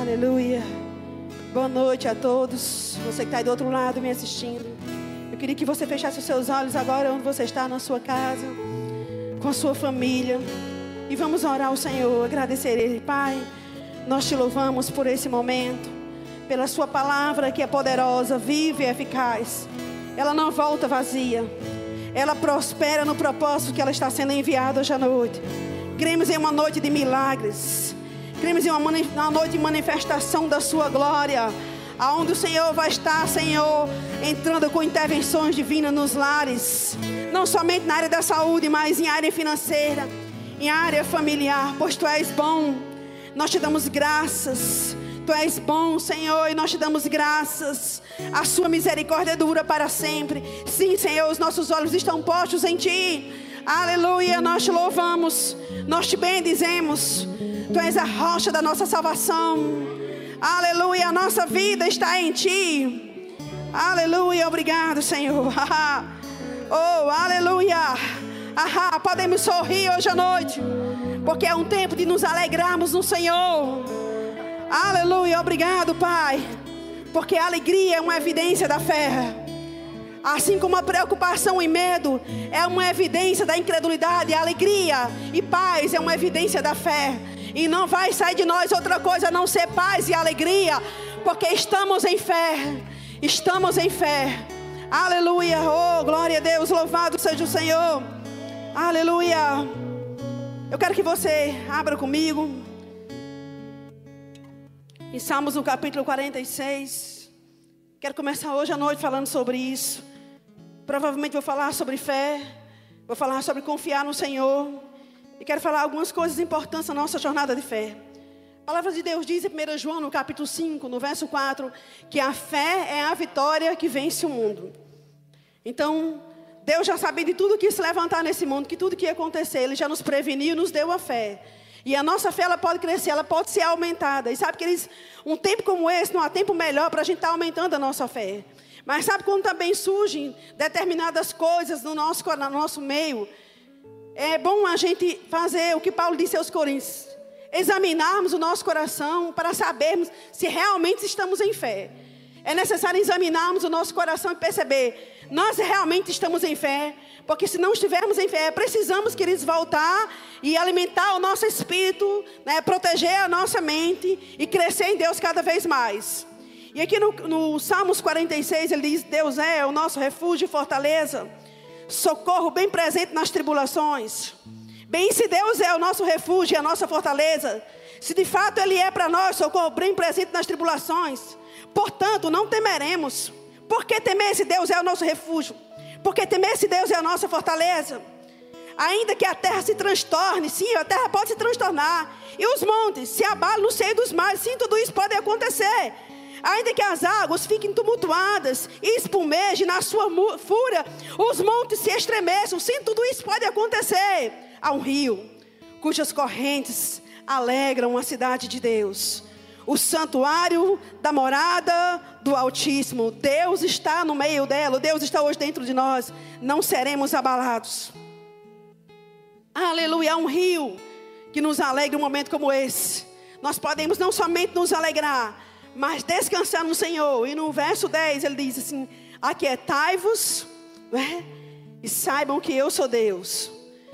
Aleluia. Boa noite a todos. Você que está aí do outro lado me assistindo. Eu queria que você fechasse os seus olhos agora onde você está, na sua casa, com a sua família. E vamos orar ao Senhor, agradecer Ele. Pai, nós te louvamos por esse momento, pela Sua palavra que é poderosa, viva e eficaz. Ela não volta vazia. Ela prospera no propósito que ela está sendo enviada hoje à noite. Cremos em uma noite de milagres. Cremos em uma, uma noite de manifestação da Sua glória. Aonde o Senhor vai estar, Senhor, entrando com intervenções divinas nos lares. Não somente na área da saúde, mas em área financeira, em área familiar. Pois Tu és bom. Nós te damos graças. Tu és bom, Senhor, e nós te damos graças. A sua misericórdia dura para sempre. Sim, Senhor, os nossos olhos estão postos em Ti. Aleluia, nós te louvamos, nós te bendizemos. Tu és a rocha da nossa salvação. Aleluia, a nossa vida está em Ti. Aleluia, obrigado, Senhor. oh, aleluia. Ahá, podemos sorrir hoje à noite, porque é um tempo de nos alegrarmos no Senhor. Aleluia, obrigado, Pai, porque a alegria é uma evidência da fé. Assim como a preocupação e medo é uma evidência da incredulidade, a alegria e paz é uma evidência da fé. E não vai sair de nós outra coisa a não ser paz e alegria, porque estamos em fé. Estamos em fé. Aleluia. Oh, glória a Deus. Louvado seja o Senhor. Aleluia. Eu quero que você abra comigo. Em Salmos no capítulo 46. Quero começar hoje à noite falando sobre isso. Provavelmente vou falar sobre fé. Vou falar sobre confiar no Senhor. E quero falar algumas coisas importantes na nossa jornada de fé. A palavra de Deus diz em 1 João, no capítulo 5, no verso 4, que a fé é a vitória que vence o mundo. Então, Deus já sabia de tudo que ia se levantar nesse mundo, que tudo que ia acontecer, Ele já nos preveniu, nos deu a fé. E a nossa fé ela pode crescer, ela pode ser aumentada. E sabe que eles, um tempo como esse, não há tempo melhor para a gente estar tá aumentando a nossa fé. Mas sabe quando também surgem determinadas coisas no nosso, no nosso meio? É bom a gente fazer o que Paulo disse aos Coríntios: examinarmos o nosso coração para sabermos se realmente estamos em fé. É necessário examinarmos o nosso coração e perceber, nós realmente estamos em fé, porque se não estivermos em fé, precisamos, queridos, voltar e alimentar o nosso espírito, né, proteger a nossa mente e crescer em Deus cada vez mais. E aqui no, no Salmos 46 ele diz: Deus é o nosso refúgio e fortaleza socorro bem presente nas tribulações. Bem, se Deus é o nosso refúgio a nossa fortaleza, se de fato Ele é para nós socorro bem presente nas tribulações, portanto, não temeremos. Porque temer se Deus é o nosso refúgio? Porque temer se Deus é a nossa fortaleza? Ainda que a terra se transtorne, sim, a terra pode se transtornar, e os montes se abalem no seio dos mares, sim, tudo isso pode acontecer. Ainda que as águas fiquem tumultuadas e espumejem na sua fúria, os montes se estremeçam. Sim, tudo isso pode acontecer. Há um rio cujas correntes alegram a cidade de Deus. O santuário da morada do Altíssimo. Deus está no meio dela. Deus está hoje dentro de nós. Não seremos abalados. Aleluia. Há um rio que nos alegra um momento como esse. Nós podemos não somente nos alegrar, mas descansar no Senhor. E no verso 10 ele diz assim: Aquietai-vos né? e saibam que eu sou Deus.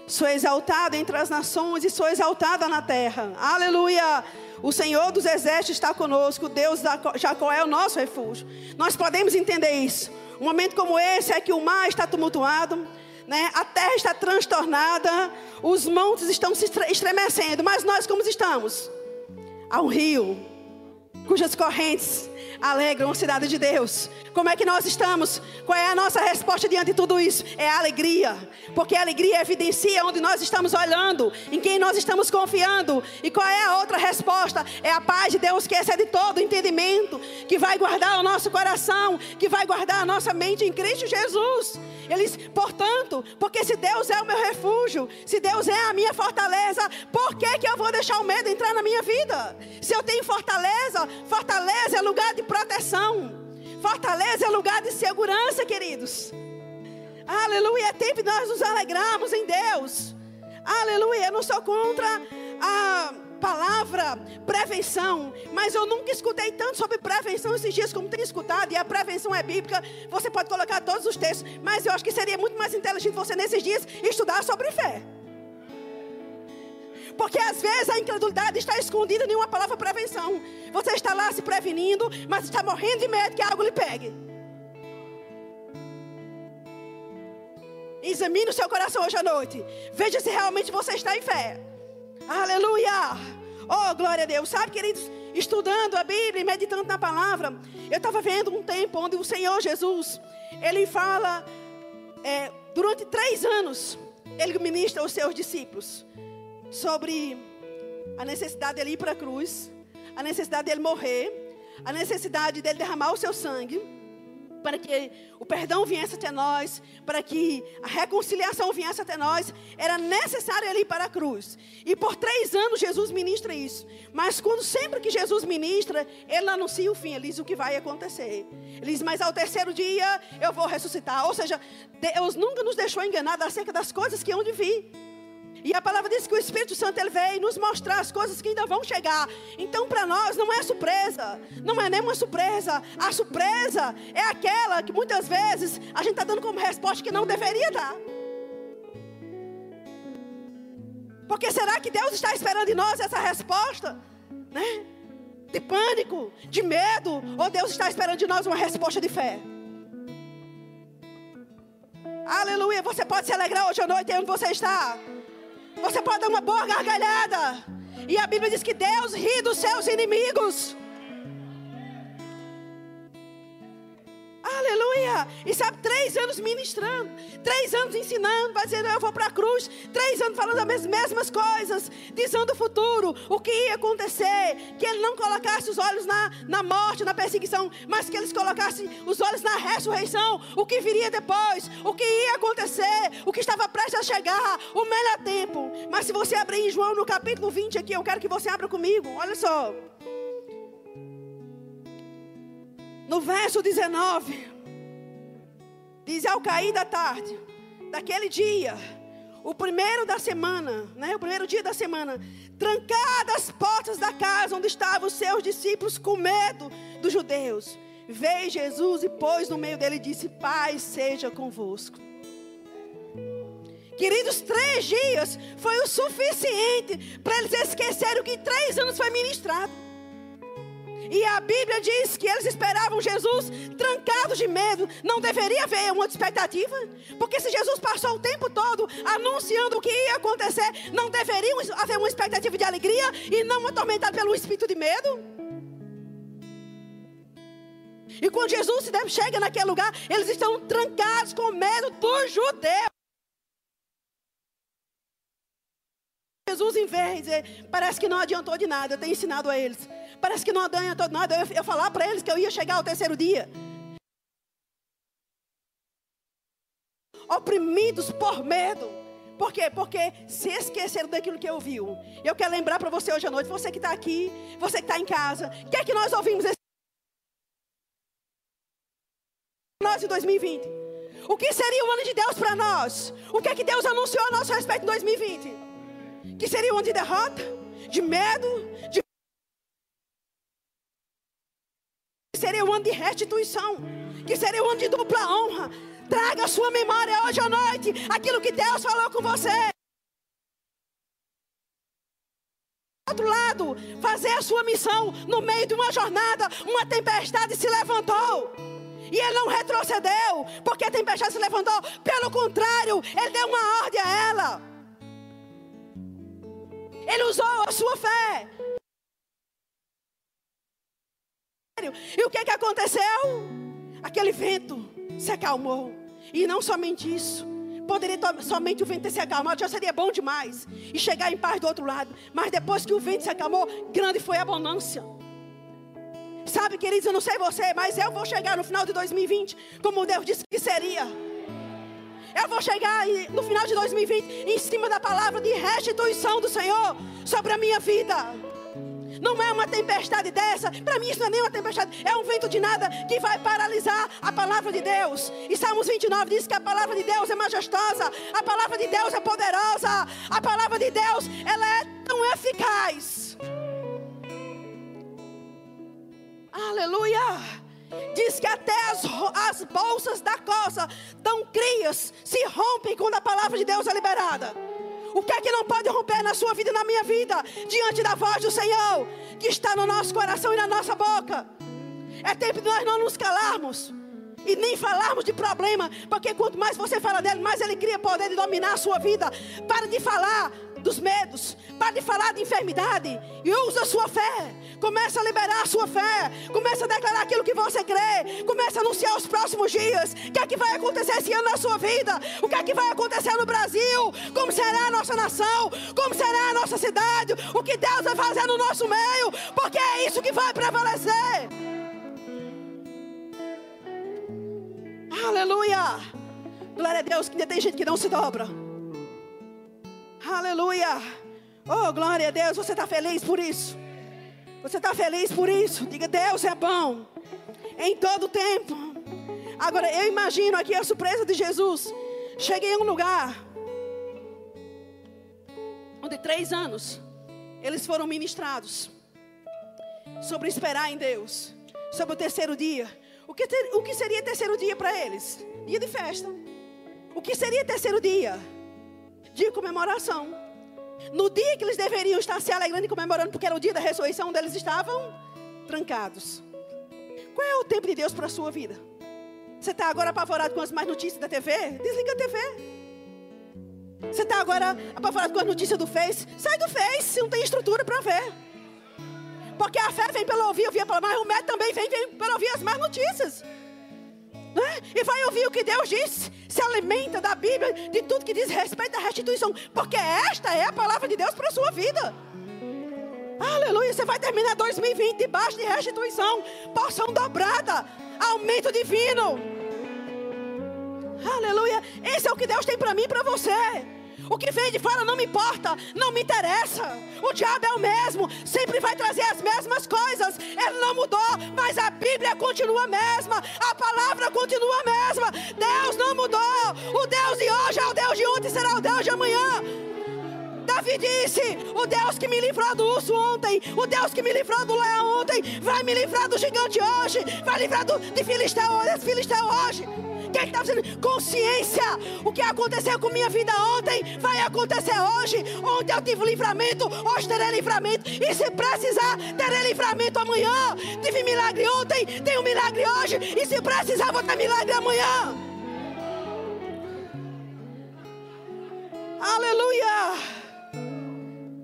Sou exaltado entre as nações e sou exaltada na terra. Aleluia! O Senhor dos exércitos está conosco. Deus da Jacó é o nosso refúgio. Nós podemos entender isso. Um momento como esse é que o mar está tumultuado. Né? A terra está transtornada, os montes estão se estremecendo, mas nós como estamos? Há um rio cujas correntes alegram a cidade de Deus. Como é que nós estamos? Qual é a nossa resposta diante de tudo isso? É a alegria. Porque a alegria evidencia onde nós estamos olhando, em quem nós estamos confiando. E qual é a outra resposta? É a paz de Deus que excede todo entendimento, que vai guardar o nosso coração, que vai guardar a nossa mente em Cristo Jesus. Eles, portanto, porque se Deus é o meu refúgio, se Deus é a minha fortaleza, por que, que eu vou deixar o medo entrar na minha vida? Se eu tenho fortaleza, fortaleza é lugar de proteção. Fortaleza é lugar de segurança, queridos. Aleluia. É tempo de nós nos alegrarmos em Deus. Aleluia. Eu não sou contra a palavra prevenção, mas eu nunca escutei tanto sobre prevenção esses dias como tenho escutado, e a prevenção é bíblica. Você pode colocar todos os textos, mas eu acho que seria muito mais inteligente você nesses dias estudar sobre fé. Porque às vezes a incredulidade está escondida em uma palavra prevenção. Você está lá se prevenindo, mas está morrendo de medo que algo lhe pegue. Examine o seu coração hoje à noite. Veja se realmente você está em fé. Aleluia! Oh, glória a Deus. Sabe, queridos, estudando a Bíblia e meditando na palavra, eu estava vendo um tempo onde o Senhor Jesus, ele fala, é, durante três anos, ele ministra aos seus discípulos sobre a necessidade dele ir para a cruz, a necessidade dele morrer, a necessidade dele derramar o seu sangue para que o perdão viesse até nós, para que a reconciliação viesse até nós, era necessário ele ir para a cruz. E por três anos Jesus ministra isso. Mas quando sempre que Jesus ministra, ele anuncia o fim, ele diz o que vai acontecer. Ele diz, mas ao terceiro dia eu vou ressuscitar. Ou seja, Deus nunca nos deixou enganados acerca das coisas que hão de vir. E a palavra diz que o Espírito Santo ele veio nos mostrar as coisas que ainda vão chegar. Então, para nós, não é surpresa. Não é nenhuma surpresa. A surpresa é aquela que muitas vezes a gente está dando como resposta que não deveria dar. Porque será que Deus está esperando em nós essa resposta? Né? De pânico, de medo? Ou Deus está esperando de nós uma resposta de fé? Aleluia. Você pode se alegrar hoje à noite onde você está. Você pode dar uma boa gargalhada. E a Bíblia diz que Deus ri dos seus inimigos. Aleluia! E sabe, três anos ministrando, três anos ensinando, vai dizer, eu vou para a cruz, três anos falando as mesmas coisas, dizendo o futuro, o que ia acontecer, que ele não colocasse os olhos na, na morte, na perseguição, mas que eles colocassem os olhos na ressurreição, o que viria depois, o que ia acontecer, o que estava prestes a chegar, o melhor tempo. Mas se você abrir em João no capítulo 20 aqui, eu quero que você abra comigo, olha só. No verso 19, diz: Ao cair da tarde, daquele dia, o primeiro da semana, né, o primeiro dia da semana, trancadas as portas da casa onde estavam os seus discípulos com medo dos judeus, veio Jesus e pôs no meio dele e disse: Paz seja convosco. Queridos, três dias foi o suficiente para eles esquecerem o que três anos foi ministrado. E a Bíblia diz que eles esperavam Jesus trancados de medo. Não deveria haver uma expectativa? Porque se Jesus passou o tempo todo anunciando o que ia acontecer, não deveria haver uma expectativa de alegria e não atormentado pelo espírito de medo? E quando Jesus chega naquele lugar, eles estão trancados com medo dos judeus. Jesus, em vez de dizer, parece que não adiantou de nada, eu tenho ensinado a eles. Parece que não adiantou de nada, eu ia falar para eles que eu ia chegar ao terceiro dia. Oprimidos por medo. Por quê? Porque se esqueceram daquilo que ouviu. Eu quero lembrar para você hoje à noite, você que está aqui, você que está em casa, o que é que nós ouvimos esse nós em 2020? O que seria o ano de Deus para nós? O que é que Deus anunciou a nosso respeito em 2020? Que seria ano de derrota, de medo, de seria um ano de restituição, que seria um ano de dupla honra. Traga a sua memória hoje à noite aquilo que Deus falou com você. outro lado, fazer a sua missão no meio de uma jornada, uma tempestade se levantou. E ele não retrocedeu, porque a tempestade se levantou. Pelo contrário, ele deu uma ordem a ela. Ele usou a sua fé. E o que, que aconteceu? Aquele vento se acalmou. E não somente isso. Poderia somente o vento ter se acalmado, já seria bom demais. E chegar em paz do outro lado. Mas depois que o vento se acalmou, grande foi a abundância. Sabe, queridos, eu não sei você, mas eu vou chegar no final de 2020 como Deus disse que seria. Eu vou chegar no final de 2020 em cima da palavra de restituição do Senhor sobre a minha vida. Não é uma tempestade dessa. Para mim, isso não é nem uma tempestade. É um vento de nada que vai paralisar a palavra de Deus. E Salmos 29 diz que a palavra de Deus é majestosa. A palavra de Deus é poderosa. A palavra de Deus, ela é tão eficaz. Aleluia! Diz que até as, as bolsas da coça dão crias, se rompem quando a palavra de Deus é liberada. O que é que não pode romper na sua vida e na minha vida? Diante da voz do Senhor, que está no nosso coração e na nossa boca. É tempo de nós não nos calarmos e nem falarmos de problema, porque quanto mais você fala dele, mais ele cria poder de dominar a sua vida. Para de falar dos medos, para de falar de enfermidade e usa a sua fé. Começa a liberar a sua fé, começa a declarar aquilo que você crê, começa a anunciar os próximos dias. O que é que vai acontecer esse ano na sua vida? O que é que vai acontecer no Brasil? Como será a nossa nação? Como será a nossa cidade? O que Deus vai fazer no nosso meio? Porque é isso que vai prevalecer. Aleluia! Glória a Deus, que ainda tem gente que não se dobra. Aleluia! Oh, glória a Deus, você está feliz por isso? Você está feliz por isso? Diga, Deus é bom em todo tempo. Agora, eu imagino aqui a surpresa de Jesus. Cheguei em um lugar onde três anos eles foram ministrados sobre esperar em Deus, sobre o terceiro dia. O que, ter, o que seria terceiro dia para eles? Dia de festa. O que seria terceiro dia? de comemoração. No dia que eles deveriam estar se alegrando e comemorando, porque era o dia da ressurreição, onde eles estavam trancados. Qual é o tempo de Deus para a sua vida? Você está agora apavorado com as mais notícias da TV? Desliga a TV. Você está agora apavorado com as notícias do Face? Sai do Face, não tem estrutura para ver. Porque a fé vem pelo ouvir, ouvir pela mais, o médico também vem, vem para ouvir as más notícias. Né? E vai ouvir o que Deus disse. Se alimenta da Bíblia, de tudo que diz respeito à restituição. Porque esta é a palavra de Deus para a sua vida. Aleluia. Você vai terminar 2020 debaixo de restituição, porção dobrada, aumento divino. Aleluia. Esse é o que Deus tem para mim e para você. O que vem de fora não me importa, não me interessa. O diabo é o mesmo, sempre vai trazer as mesmas coisas. Ele não mudou, mas a Bíblia continua a mesma, a palavra continua a mesma. Deus não mudou. O Deus de hoje é o Deus de ontem, será o Deus de amanhã. Davi disse: O Deus que me livrou do urso ontem, o Deus que me livrou do leão ontem, vai me livrar do gigante hoje, vai livrar do, de Filisteu, desse Filisteu hoje. Quem está dizendo? Consciência. O que aconteceu com minha vida ontem vai acontecer hoje. Ontem eu tive livramento, hoje terei livramento. E se precisar, terei livramento amanhã. Tive milagre ontem, tenho milagre hoje. E se precisar, vou ter milagre amanhã. Aleluia.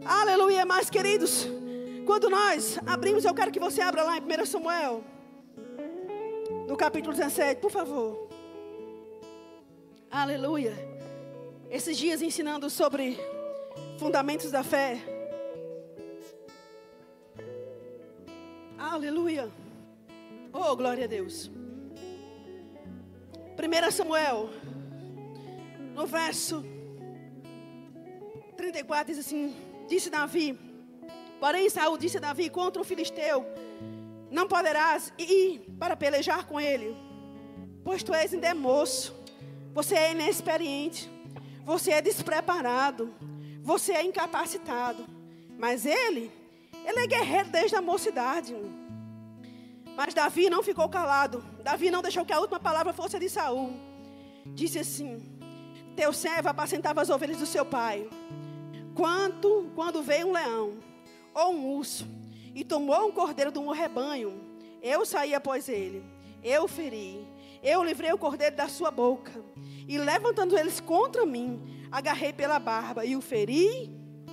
Aleluia, mais queridos. Quando nós abrimos, eu quero que você abra lá em 1 Samuel, no capítulo 17, por favor. Aleluia. Esses dias ensinando sobre fundamentos da fé. Aleluia. Oh, glória a Deus. 1 Samuel, no verso 34, diz assim: Disse Davi, porém Saul disse a Davi contra o filisteu: Não poderás ir para pelejar com ele, pois tu és ainda moço você é inexperiente. Você é despreparado. Você é incapacitado. Mas ele, ele é guerreiro desde a mocidade. Mas Davi não ficou calado. Davi não deixou que a última palavra fosse de Saul. Disse assim: Teu servo apacentava as ovelhas do seu pai. Quanto, quando veio um leão ou um urso e tomou um cordeiro de um rebanho, eu saí após ele. Eu feri eu livrei o cordeiro da sua boca. E levantando eles contra mim, agarrei pela barba e o feri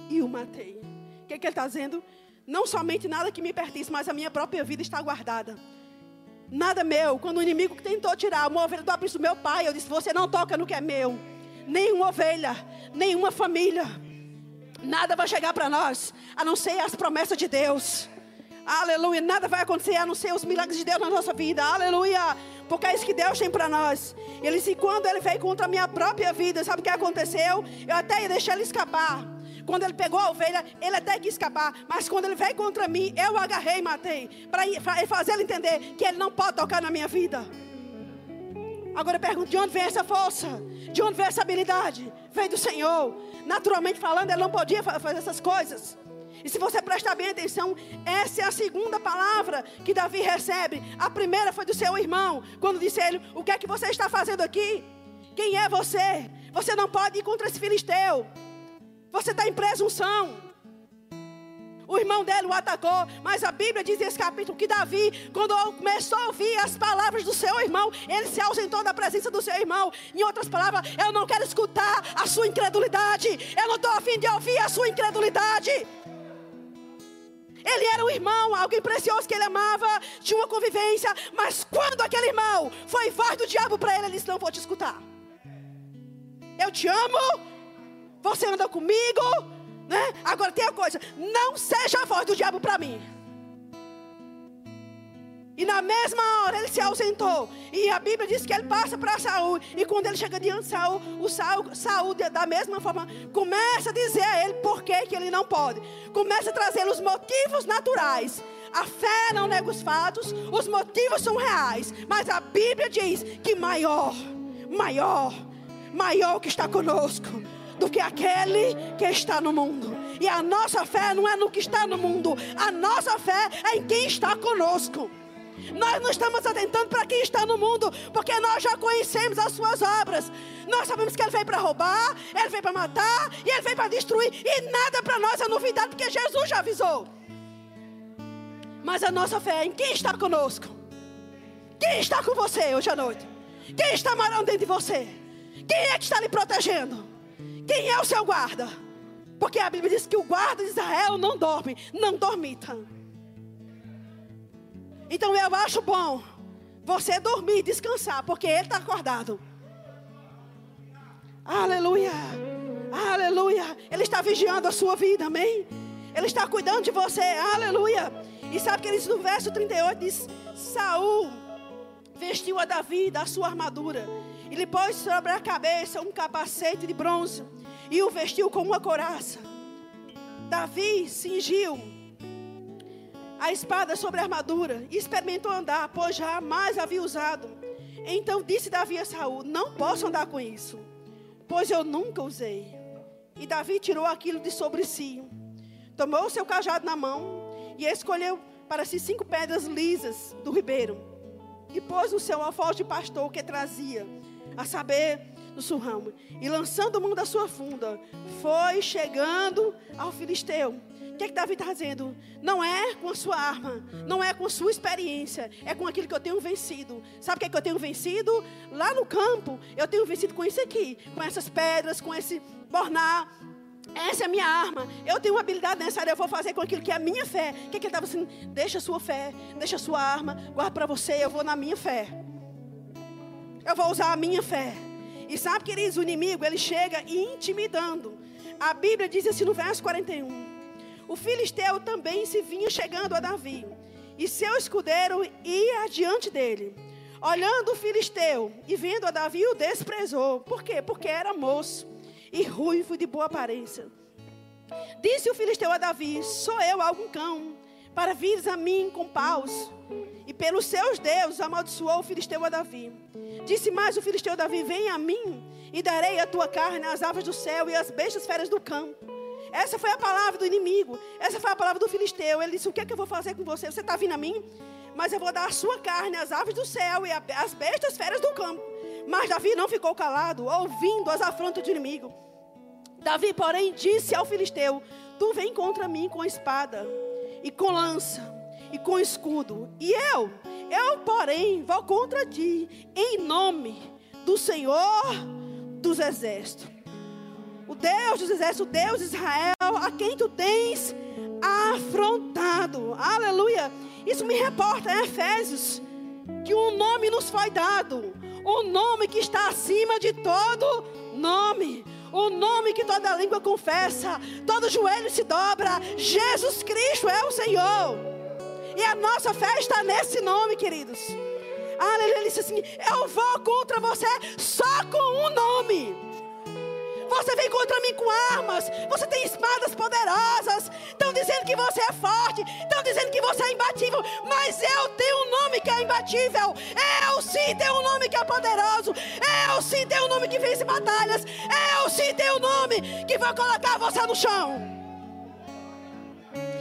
e o matei. O que, é que ele está dizendo? Não somente nada que me pertence, mas a minha própria vida está guardada. Nada meu. Quando o inimigo tentou tirar uma ovelha do aprisco do meu pai, eu disse: Você não toca no que é meu. Nenhuma ovelha, nenhuma família. Nada vai chegar para nós, a não ser as promessas de Deus. Aleluia. Nada vai acontecer a não ser os milagres de Deus na nossa vida. Aleluia. Porque é isso que Deus tem para nós. Ele disse: quando ele veio contra a minha própria vida, sabe o que aconteceu? Eu até ia deixar ele escapar. Quando ele pegou a ovelha, ele até quis escapar. Mas quando ele veio contra mim, eu agarrei e matei. Para fazer ele entender que ele não pode tocar na minha vida. Agora eu pergunto: de onde vem essa força? De onde vem essa habilidade? Veio do Senhor. Naturalmente falando, ele não podia fazer essas coisas. E se você prestar bem atenção, essa é a segunda palavra que Davi recebe. A primeira foi do seu irmão, quando disse a ele: O que é que você está fazendo aqui? Quem é você? Você não pode ir contra esse filisteu. Você está em presunção. O irmão dele o atacou, mas a Bíblia diz nesse capítulo que Davi, quando começou a ouvir as palavras do seu irmão, ele se ausentou da presença do seu irmão. Em outras palavras, eu não quero escutar a sua incredulidade. Eu não estou afim de ouvir a sua incredulidade. Ele era um irmão, alguém precioso que ele amava, tinha uma convivência, mas quando aquele irmão foi voz do diabo para ele, ele disse: Não vou te escutar. Eu te amo, você anda comigo, né? Agora tem a coisa: não seja a voz do diabo para mim. E na mesma hora ele se ausentou. E a Bíblia diz que ele passa para Saul. E quando ele chega diante de Saul, o Saul, Saul, da mesma forma, começa a dizer a ele por que, que ele não pode. Começa a trazer os motivos naturais. A fé não nega os fatos, os motivos são reais. Mas a Bíblia diz que maior, maior, maior que está conosco do que aquele que está no mundo. E a nossa fé não é no que está no mundo, a nossa fé é em quem está conosco. Nós não estamos atentando para quem está no mundo, porque nós já conhecemos as suas obras. Nós sabemos que ele veio para roubar, ele veio para matar e ele veio para destruir. E nada para nós é novidade, porque Jesus já avisou. Mas a nossa fé é em quem está conosco. Quem está com você hoje à noite? Quem está morando dentro de você? Quem é que está lhe protegendo? Quem é o seu guarda? Porque a Bíblia diz que o guarda de Israel não dorme, não dormita. Então eu acho bom você dormir, descansar, porque ele está acordado. Aleluia, aleluia. Ele está vigiando a sua vida, amém? Ele está cuidando de você, aleluia. E sabe que ele diz no verso 38 diz: Saul vestiu a Davi da sua armadura e lhe pôs sobre a cabeça um capacete de bronze e o vestiu com uma coraça. Davi cingiu a espada sobre a armadura e experimentou andar, pois jamais havia usado. Então disse Davi a Saul: Não posso andar com isso, pois eu nunca usei. E Davi tirou aquilo de sobre si, tomou o seu cajado na mão e escolheu para si cinco pedras lisas do ribeiro e pôs no seu alforje de pastor que trazia, a saber, no surramo. E lançando mão da sua funda, foi chegando ao filisteu. Que, é que Davi está dizendo? Não é com a sua arma, não é com a sua experiência, é com aquilo que eu tenho vencido. Sabe o que, é que eu tenho vencido? Lá no campo, eu tenho vencido com isso aqui, com essas pedras, com esse bornar. Essa é a minha arma. Eu tenho uma habilidade nessa área. Eu vou fazer com aquilo que é a minha fé. O que, é que ele estava assim? Deixa a sua fé, deixa a sua arma, guarda para você. Eu vou na minha fé. Eu vou usar a minha fé. E sabe, queridos, o inimigo, ele chega intimidando. A Bíblia diz assim no verso 41. O filisteu também se vinha chegando a Davi. E seu escudeiro ia adiante dele. Olhando o filisteu e vendo a Davi, o desprezou. Por quê? Porque era moço e ruivo de boa aparência. Disse o filisteu a Davi: Sou eu algum cão, para vires a mim com paus? E pelos seus deuses amaldiçoou o filisteu a Davi. Disse mais o filisteu Davi: Vem a mim e darei a tua carne às aves do céu e às bestas feras do campo. Essa foi a palavra do inimigo. Essa foi a palavra do filisteu. Ele disse: O que é que eu vou fazer com você? Você está vindo a mim? Mas eu vou dar a sua carne às aves do céu e às bestas feras do campo. Mas Davi não ficou calado, ouvindo as afrontas do inimigo. Davi, porém, disse ao filisteu: Tu vem contra mim com espada e com lança e com escudo, e eu eu, porém, vou contra ti, em nome do Senhor dos exércitos. O Deus dos exércitos, o Deus de Israel, a quem tu tens afrontado. Aleluia. Isso me reporta em Efésios que um nome nos foi dado, um nome que está acima de todo nome. O nome que toda língua confessa, todo joelho se dobra. Jesus Cristo é o Senhor. E a nossa fé está nesse nome, queridos. Aleluia. Ele disse assim: Eu vou contra você só com um nome. Você vem contra mim com armas. Você tem espadas poderosas. Estão dizendo que você é forte. Estão dizendo que você é imbatível. Mas eu tenho um nome que é imbatível. Eu sim tenho um nome que é poderoso. Eu sim tenho um nome que vence batalhas. Eu sim tenho um nome que vai colocar você no chão.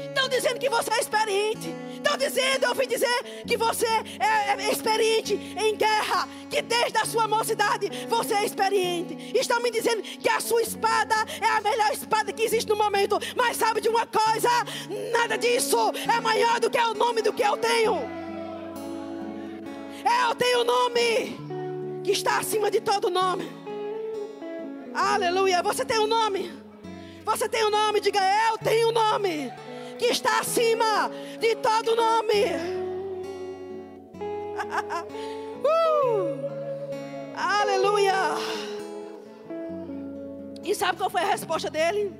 Estão dizendo que você é experiente. Estão dizendo, eu ouvi dizer, que você é, é, experiente em guerra. Que desde a sua mocidade você é experiente. Estão me dizendo que a sua espada é a melhor espada que existe no momento. Mas sabe de uma coisa? Nada disso é maior do que o nome do que eu tenho. Eu tenho o nome que está acima de todo nome. Aleluia. Você tem um nome. Você tem um nome. Diga, eu tenho um nome que está acima de todo nome. uh, aleluia. E sabe qual foi a resposta dele?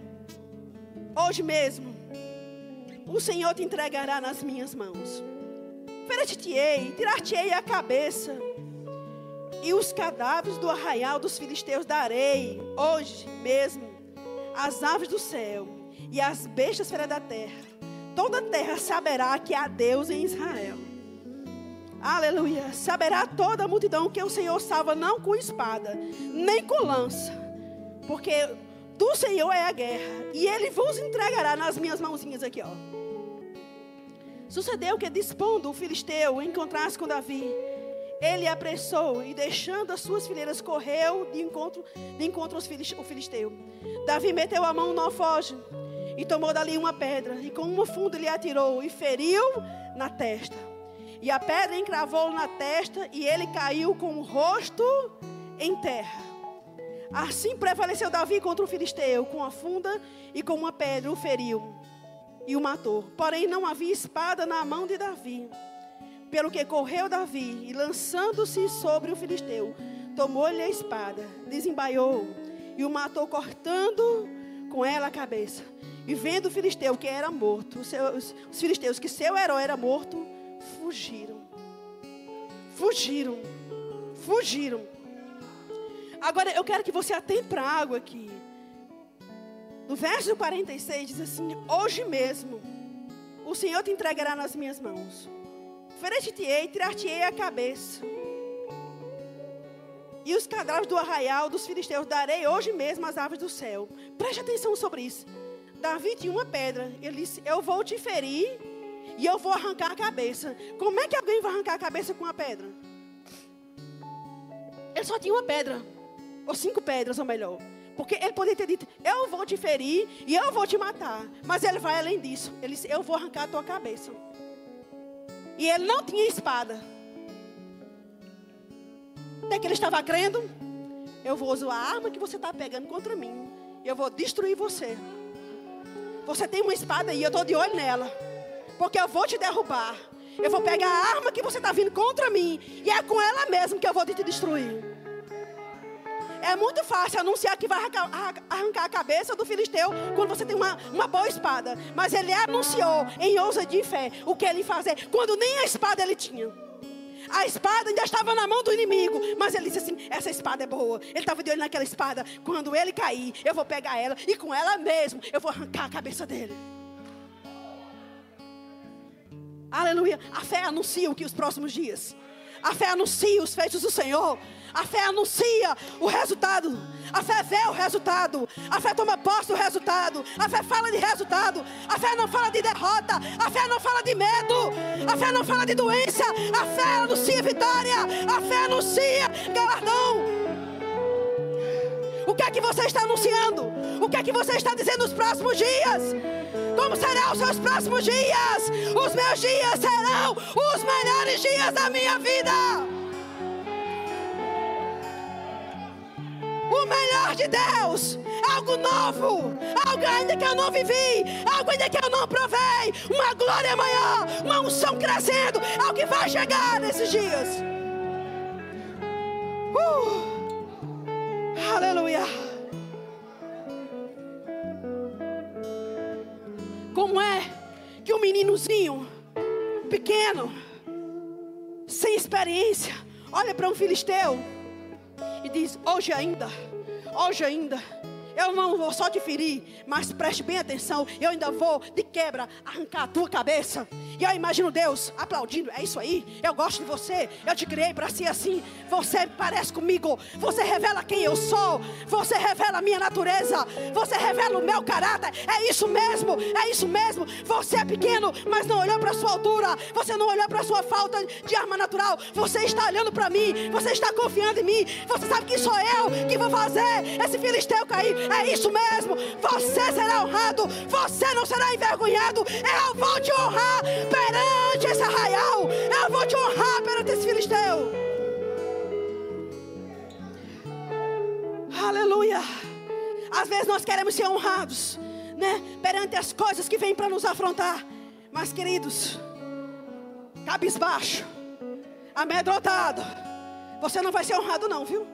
Hoje mesmo, o Senhor te entregará nas minhas mãos. Ferir-te-ei, tirar-te-ei a cabeça. E os cadáveres do arraial dos filisteus darei, hoje mesmo, às aves do céu e às bestas fera da terra. Toda a terra saberá que há Deus em Israel. Aleluia. Saberá toda a multidão que o Senhor salva não com espada, nem com lança. Porque do Senhor é a guerra. E Ele vos entregará nas minhas mãozinhas aqui, ó. Sucedeu que, dispondo o filisteu encontrasse com Davi, ele apressou e, deixando as suas fileiras, correu de encontro, de encontro aos filisteu. Davi meteu a mão no alfoge e tomou dali uma pedra, e com uma funda lhe atirou, e feriu na testa. E a pedra encravou na testa, e ele caiu com o rosto em terra. Assim prevaleceu Davi contra o filisteu, com a funda e com uma pedra o feriu e o matou. Porém, não havia espada na mão de Davi. Pelo que correu Davi, e lançando-se sobre o filisteu, tomou-lhe a espada, desembaiou e o matou, cortando com ela a cabeça. E vendo o filisteu que era morto, os, seus, os filisteus que seu herói era morto, fugiram. Fugiram. Fugiram. Agora eu quero que você atente para a água aqui. No verso 46 diz assim: Hoje mesmo o Senhor te entregará nas minhas mãos. Ferir-te-ei, tirar-te-ei a cabeça. E os cadáveres do arraial dos filisteus darei hoje mesmo às aves do céu. Preste atenção sobre isso. Davi tinha uma pedra. Ele disse: Eu vou te ferir e eu vou arrancar a cabeça. Como é que alguém vai arrancar a cabeça com uma pedra? Ele só tinha uma pedra, ou cinco pedras, ou melhor. Porque ele poderia ter dito: Eu vou te ferir e eu vou te matar. Mas ele vai além disso. Ele disse: Eu vou arrancar a tua cabeça. E ele não tinha espada. Até que ele estava crendo: Eu vou usar a arma que você está pegando contra mim. Eu vou destruir você. Você tem uma espada e eu estou de olho nela. Porque eu vou te derrubar. Eu vou pegar a arma que você está vindo contra mim. E é com ela mesmo que eu vou te destruir. É muito fácil anunciar que vai arrancar a cabeça do filisteu quando você tem uma, uma boa espada. Mas ele anunciou em ousadia e fé o que ele fazer quando nem a espada ele tinha. A espada ainda estava na mão do inimigo. Mas ele disse assim: essa espada é boa. Ele estava de olho naquela espada. Quando ele cair, eu vou pegar ela. E com ela mesmo, eu vou arrancar a cabeça dele. Aleluia. A fé anuncia o que os próximos dias. A fé anuncia os feitos do Senhor. A fé anuncia o resultado. A fé vê o resultado. A fé toma posse do resultado. A fé fala de resultado. A fé não fala de derrota. A fé não fala de medo. A fé não fala de doença. A fé anuncia vitória. A fé anuncia galardão. O que é que você está anunciando? O que é que você está dizendo nos próximos dias? Como serão os seus próximos dias? Os meus dias serão os melhores dias da minha vida. Melhor de Deus, algo novo, algo ainda que eu não vivi, algo ainda que eu não provei, uma glória maior, uma unção crescendo, algo que vai chegar nesses dias. Uh, aleluia. Como é que um meninozinho pequeno, sem experiência, olha para um filisteu? e diz: Hoje ainda, hoje ainda, Eu não vou só te ferir, mas preste bem atenção. Eu ainda vou, de quebra, arrancar a tua cabeça. E eu imagino Deus aplaudindo. É isso aí. Eu gosto de você. Eu te criei para ser assim. Você parece comigo. Você revela quem eu sou. Você revela a minha natureza. Você revela o meu caráter. É isso mesmo. É isso mesmo. Você é pequeno, mas não olhou para sua altura. Você não olhou para sua falta de arma natural. Você está olhando para mim. Você está confiando em mim. Você sabe que sou eu que vou fazer esse filisteu cair. É isso mesmo. Você será honrado. Você não será envergonhado. Eu vou te honrar perante esse arraial. Eu vou te honrar perante esse filisteu. Aleluia. Às vezes nós queremos ser honrados, né? Perante as coisas que vêm para nos afrontar. Mas, queridos, cabisbaixo, amedrontado, você não vai ser honrado, não, viu?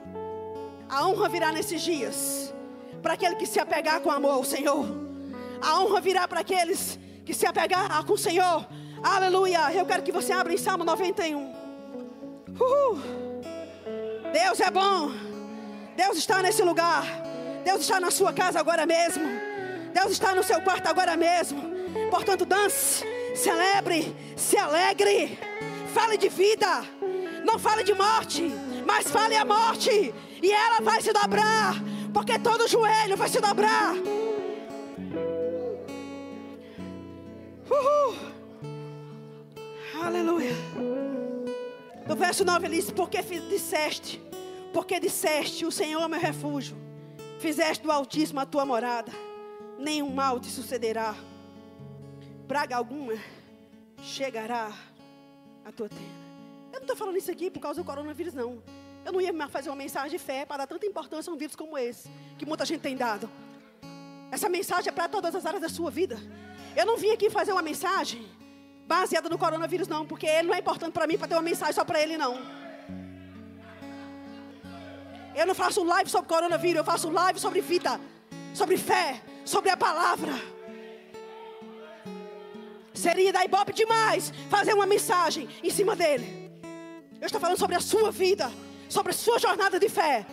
A honra virá nesses dias para aquele que se apegar com amor ao Senhor. A honra virá para aqueles que se apegar com o Senhor. Aleluia. Eu quero que você abra em Salmo 91. Uhul. Deus é bom. Deus está nesse lugar. Deus está na sua casa agora mesmo. Deus está no seu quarto agora mesmo. Portanto, dance, celebre, se alegre. Fale de vida. Não fale de morte, mas fale a morte. E ela vai se dobrar. Porque todo joelho vai se dobrar. Uhul. Aleluia. No verso 9 ele diz: Porque disseste, porque disseste, o Senhor é meu refúgio, fizeste do Altíssimo a tua morada, nenhum mal te sucederá, praga alguma chegará à tua tenda. Eu não estou falando isso aqui por causa do coronavírus, não. Eu não ia fazer uma mensagem de fé para dar tanta importância a um vírus como esse, que muita gente tem dado. Essa mensagem é para todas as áreas da sua vida. Eu não vim aqui fazer uma mensagem baseada no coronavírus, não, porque ele não é importante para mim para ter uma mensagem só para ele, não. Eu não faço live sobre coronavírus, eu faço live sobre vida, sobre fé, sobre a palavra. Seria da ibope demais fazer uma mensagem em cima dele. Eu estou falando sobre a sua vida, sobre a sua jornada de fé.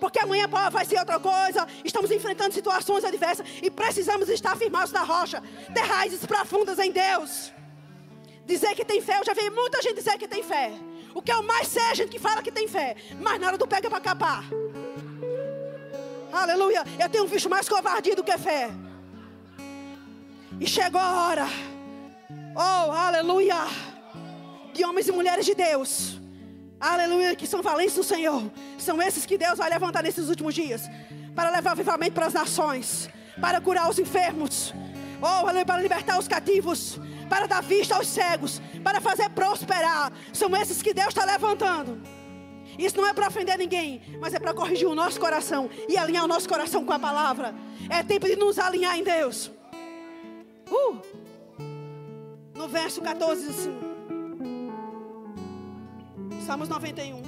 Porque amanhã vai ser outra coisa. Estamos enfrentando situações adversas e precisamos estar firmados na rocha, ter raízes profundas em Deus. Dizer que tem fé, eu já vi muita gente dizer que tem fé. O que eu mais sei é gente que fala que tem fé, mas na hora do pega para capar. Aleluia. Eu tenho visto mais covardia do que fé. E chegou a hora. Oh, aleluia. De homens e mulheres de Deus. Aleluia, que são valentes no Senhor. São esses que Deus vai levantar nesses últimos dias. Para levar vivamente para as nações. Para curar os enfermos. Oh, aleluia, para libertar os cativos para dar vista aos cegos, para fazer prosperar. São esses que Deus está levantando. Isso não é para ofender ninguém, mas é para corrigir o nosso coração e alinhar o nosso coração com a palavra. É tempo de nos alinhar em Deus. Uh! No verso 14, assim. Salmos 91.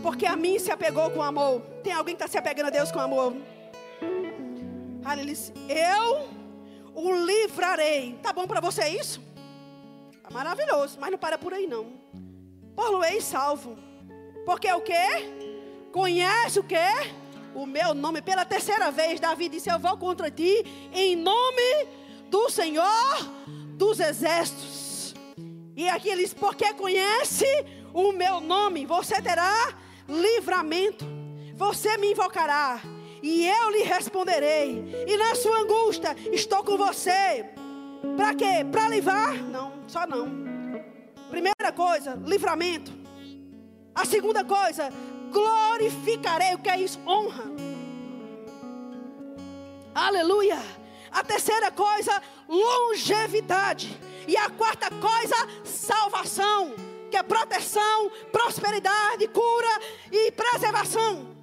Porque a mim se apegou com amor. Tem alguém que está se apegando a Deus com amor? Aleluia. Eu o livrarei. Tá bom para você isso? Tá maravilhoso, mas não para por aí não. Por-lo-ei salvo. Porque o quê? Conhece o quê? O meu nome. Pela terceira vez, Davi disse: Eu vou contra ti em nome do Senhor dos exércitos. E aqui ele diz: Porque conhece o meu nome, você terá livramento. Você me invocará e eu lhe responderei. E na sua angústia estou com você. Para quê? Para livrar? Não, só não. Primeira coisa, livramento. A segunda coisa, glorificarei. O que é isso? Honra. Aleluia. A terceira coisa, longevidade. E a quarta coisa, salvação. Que é proteção, prosperidade, cura e preservação.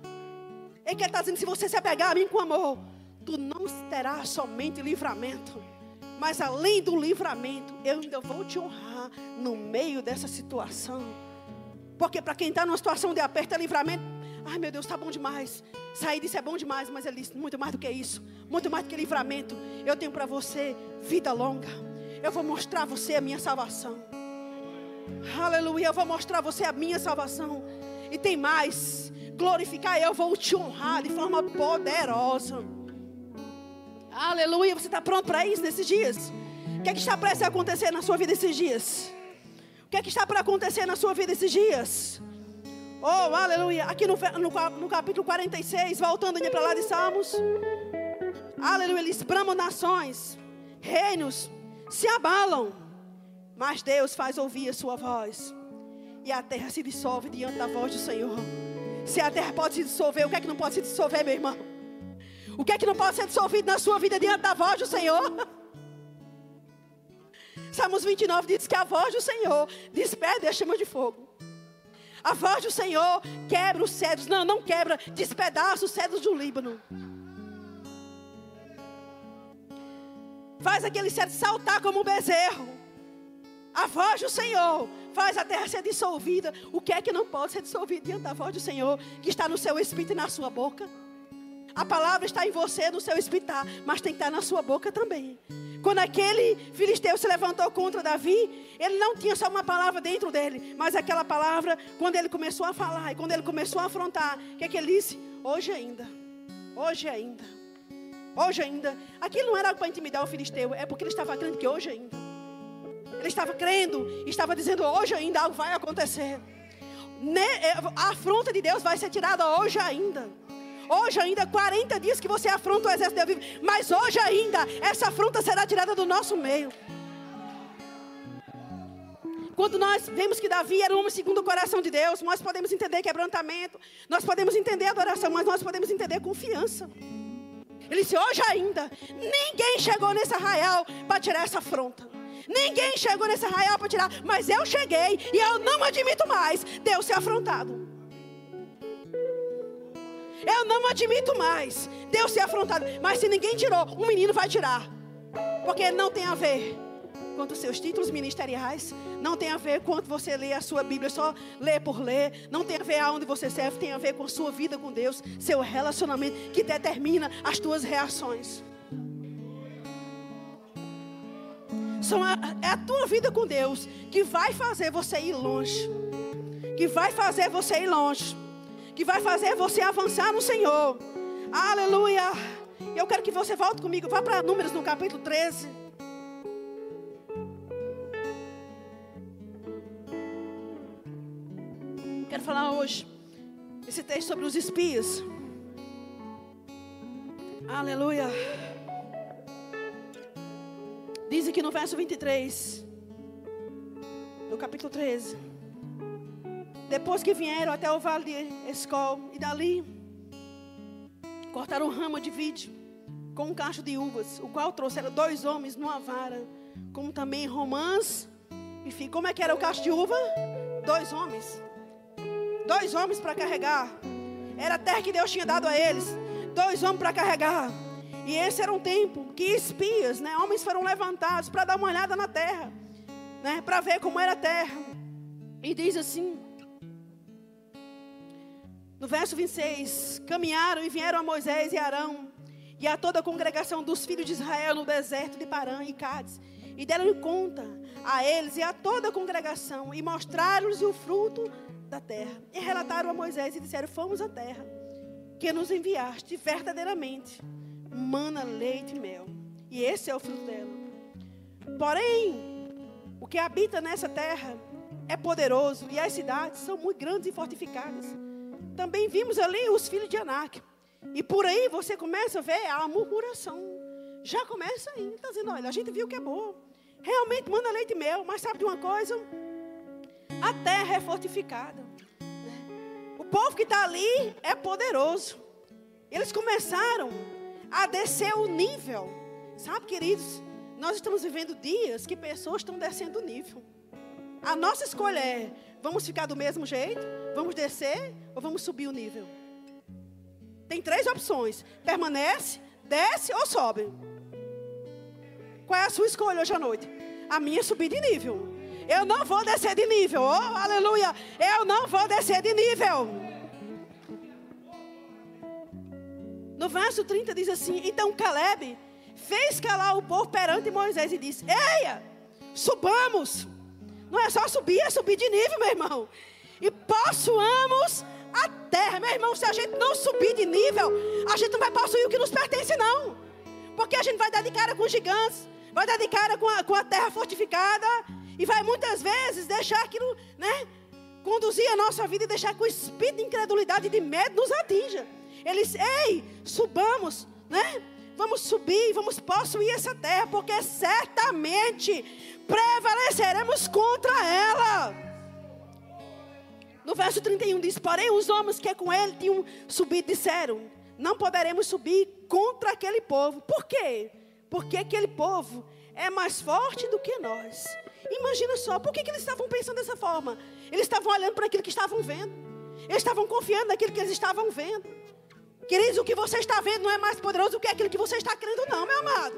É que ele está dizendo: se você se apegar a mim com amor, tu não terás somente livramento, mas além do livramento, eu ainda vou te honrar no meio dessa situação. Porque para quem está numa situação de aperto é livramento. Ai meu Deus, está bom demais. Sair disso é bom demais, mas ele disse: muito mais do que isso, muito mais do que livramento. Eu tenho para você vida longa. Eu vou mostrar a você a minha salvação. Aleluia, eu vou mostrar a você a minha salvação. E tem mais glorificar, eu vou te honrar de forma poderosa. Aleluia. Você está pronto para isso nesses dias? O que é que está prestes a acontecer na sua vida esses dias? O que é que está para acontecer na sua vida esses dias? Oh, aleluia. Aqui no, no, no capítulo 46, voltando para lá de Salmos. Aleluia. Eles bramam nações, reinos se abalam. Mas Deus faz ouvir a sua voz. E a terra se dissolve diante da voz do Senhor. Se a terra pode se dissolver, o que é que não pode se dissolver, meu irmão? O que é que não pode ser dissolvido na sua vida diante da voz do Senhor? Salmos 29 diz que a voz do Senhor despede a chama de fogo. A voz do Senhor quebra os cedros. Não, não quebra, despedaça os cedros do Líbano. Faz aquele cedro saltar como um bezerro. A voz do Senhor faz a terra ser dissolvida. O que é que não pode ser dissolvido diante da voz do Senhor, que está no seu espírito e na sua boca? A palavra está em você, no seu espírito, tá, mas tem que estar na sua boca também. Quando aquele filisteu se levantou contra Davi, ele não tinha só uma palavra dentro dele, mas aquela palavra, quando ele começou a falar e quando ele começou a afrontar, o que é que ele disse? Hoje ainda, hoje ainda, hoje ainda. Aquilo não era para intimidar o filisteu, é porque ele estava crendo que hoje ainda. Ele estava crendo, estava dizendo: hoje ainda algo vai acontecer. É, a afronta de Deus vai ser tirada hoje ainda. Hoje ainda, 40 dias que você afronta o exército de Deus. Mas hoje ainda, essa afronta será tirada do nosso meio. Quando nós vemos que Davi era um homem segundo o coração de Deus, nós podemos entender quebrantamento, nós podemos entender adoração, mas nós podemos entender confiança. Ele disse: Hoje ainda, ninguém chegou nesse arraial para tirar essa afronta. Ninguém chegou nesse arraial para tirar, mas eu cheguei e eu não admito mais Deus ser afrontado. Eu não admito mais Deus ser afrontado. Mas se ninguém tirou, um menino vai tirar. Porque não tem a ver com os seus títulos ministeriais, não tem a ver quanto você lê a sua Bíblia, só lê por ler, não tem a ver aonde você serve, tem a ver com a sua vida com Deus, seu relacionamento que determina as tuas reações. São a, é a tua vida com Deus que vai fazer você ir longe. Que vai fazer você ir longe. Que vai fazer você avançar no Senhor. Aleluia. Eu quero que você volte comigo. Vá para Números no capítulo 13. Quero falar hoje esse texto sobre os espias. Aleluia. Diz aqui no verso 23, no capítulo 13. Depois que vieram até o vale de Escol, e dali cortaram um ramo de vide com um cacho de uvas, o qual trouxeram dois homens numa vara, como também romãs. Enfim, como é que era o cacho de uva? Dois homens. Dois homens para carregar. Era a terra que Deus tinha dado a eles. Dois homens para carregar. E esse era um tempo que espias, né, homens foram levantados para dar uma olhada na terra, né, para ver como era a terra. E diz assim, no verso 26: Caminharam e vieram a Moisés e Arão e a toda a congregação dos filhos de Israel no deserto de Parã e Cádiz, e deram conta a eles e a toda a congregação, e mostraram-lhes o fruto da terra. E relataram a Moisés e disseram: Fomos à terra que nos enviaste verdadeiramente mana, leite e mel. E esse é o fruto dela. Porém, o que habita nessa terra é poderoso e as cidades são muito grandes e fortificadas. Também vimos ali os filhos de Anak. E por aí você começa a ver a murmuração. Já começa aí, está dizendo, olha, a gente viu que é boa. Realmente manda leite e mel, mas sabe de uma coisa? A terra é fortificada. O povo que está ali é poderoso. Eles começaram a descer o nível. Sabe, queridos, nós estamos vivendo dias que pessoas estão descendo o nível. A nossa escolha é: vamos ficar do mesmo jeito? Vamos descer ou vamos subir o nível? Tem três opções: permanece, desce ou sobe. Qual é a sua escolha hoje à noite? A minha é subir de nível. Eu não vou descer de nível. Oh, aleluia! Eu não vou descer de nível. No verso 30 diz assim: Então Caleb fez calar o povo perante Moisés e disse: Eia, subamos. Não é só subir, é subir de nível, meu irmão. e possuamos a terra. Meu irmão, se a gente não subir de nível, a gente não vai possuir o que nos pertence, não. Porque a gente vai dar de cara com gigantes, vai dar de cara com a, com a terra fortificada, e vai muitas vezes deixar aquilo, né? Conduzir a nossa vida e deixar que o espírito de incredulidade e de medo nos atinja. Eles, ei, subamos, né? Vamos subir, vamos possuir essa terra, porque certamente prevaleceremos contra ela. No verso 31 diz: Porém, os homens que com ele tinham subido disseram: Não poderemos subir contra aquele povo. Por quê? Porque aquele povo é mais forte do que nós. Imagina só, por que, que eles estavam pensando dessa forma? Eles estavam olhando para aquilo que estavam vendo. Eles estavam confiando naquilo que eles estavam vendo. Queridos, o que você está vendo não é mais poderoso do que aquilo que você está crendo, não, meu amado.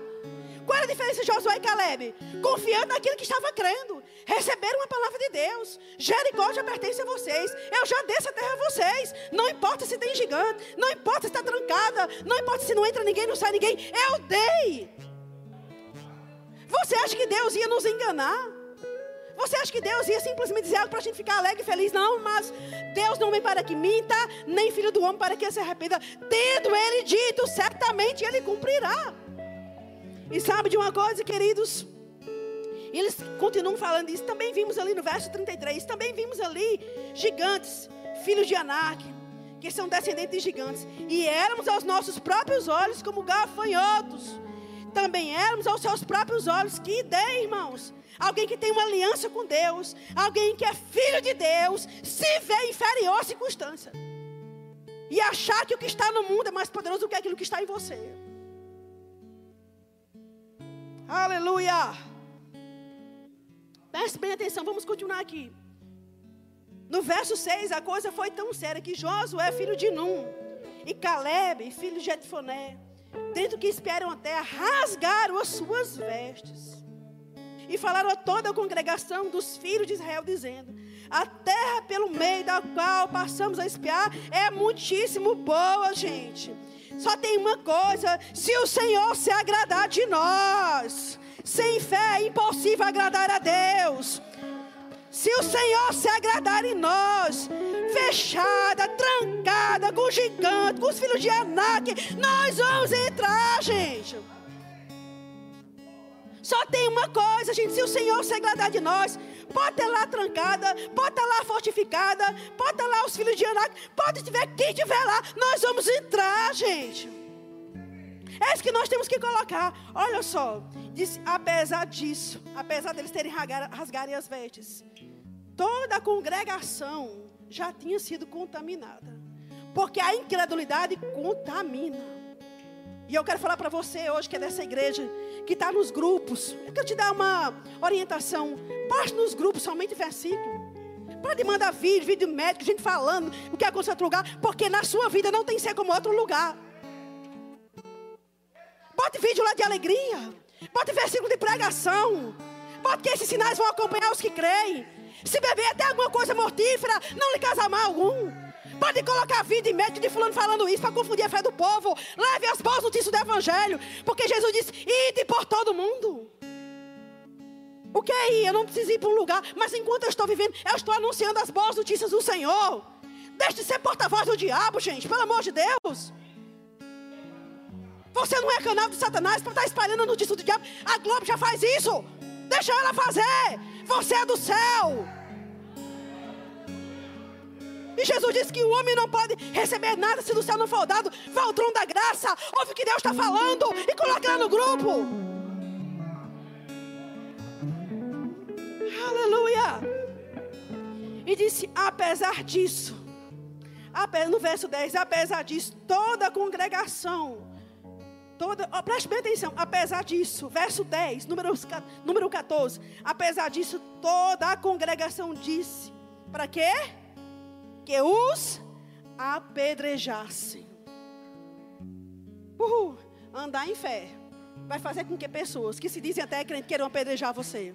Qual era a diferença de Josué e Caleb? Confiando naquilo que estava crendo. Receberam uma palavra de Deus. Jericó já pertence a vocês. Eu já dei essa terra a vocês. Não importa se tem gigante. Não importa se está trancada. Não importa se não entra ninguém, não sai ninguém. Eu dei. Você acha que Deus ia nos enganar? Você acha que Deus ia simplesmente dizer algo para a gente ficar alegre e feliz? Não, mas Deus não vem para que minta, nem filho do homem para que se arrependa. Tendo Ele dito, certamente Ele cumprirá. E sabe de uma coisa, queridos? Eles continuam falando isso. Também vimos ali no verso 33. Também vimos ali gigantes, filhos de Anak, que são descendentes de gigantes. E éramos aos nossos próprios olhos como gafanhotos. Também éramos aos seus próprios olhos. Que ideia, irmãos! Alguém que tem uma aliança com Deus, alguém que é filho de Deus, se vê inferior à circunstância. E achar que o que está no mundo é mais poderoso do que aquilo que está em você. Aleluia! Preste bem atenção, vamos continuar aqui. No verso 6, a coisa foi tão séria que Josué, filho de Num, e Caleb, filho de Edfoné, dentro que esperam a terra, rasgaram as suas vestes e falaram a toda a congregação dos filhos de Israel, dizendo: A terra pelo meio da qual passamos a espiar é muitíssimo boa, gente. Só tem uma coisa: se o Senhor se agradar de nós, sem fé é impossível agradar a Deus. Se o Senhor se agradar em nós, fechada, trancada, com gigante, com os filhos de Anak, nós vamos entrar, gente. Só tem uma coisa, gente. Se o Senhor se agradar de nós, pode ter lá trancada, estar lá fortificada, estar lá os filhos de Anak, pode tiver quem tiver lá, nós vamos entrar, gente. É isso que nós temos que colocar. Olha só, diz, apesar disso, apesar deles terem rasgarem as vestes, toda a congregação já tinha sido contaminada. Porque a incredulidade contamina. E eu quero falar para você hoje que é dessa igreja que está nos grupos. Eu quero te dar uma orientação. Parte nos grupos somente versículo. Pode mandar vídeo, vídeo médico, gente falando o que aconteceu em outro lugar, porque na sua vida não tem ser como outro lugar. Bote vídeo lá de alegria. Bote versículo de pregação. Bote que esses sinais vão acompanhar os que creem. Se beber até alguma coisa mortífera, não lhe casa mal algum. Pode colocar vida e médico de fulano falando isso para confundir a fé do povo. Leve as boas notícias do Evangelho. Porque Jesus disse: ide por todo mundo. O que é ir? Eu não preciso ir para um lugar. Mas enquanto eu estou vivendo, eu estou anunciando as boas notícias do Senhor. Deixe de ser porta-voz do diabo, gente. Pelo amor de Deus. Você não é canal de Satanás para estar espalhando a notícia do diabo. A Globo já faz isso. Deixa ela fazer. Você é do céu. E Jesus disse que o homem não pode receber nada se do céu não for dado. Vá ao trono da graça. Ouve o que Deus está falando e coloque lá no grupo. Aleluia. E disse: apesar disso, no verso 10, apesar disso, toda a congregação, toda, oh, preste bem atenção, apesar disso, verso 10, número, número 14, apesar disso, toda a congregação disse: para quê? Que os apedrejassem. Uhul, andar em fé vai fazer com que pessoas que se dizem até crentes queiram apedrejar você.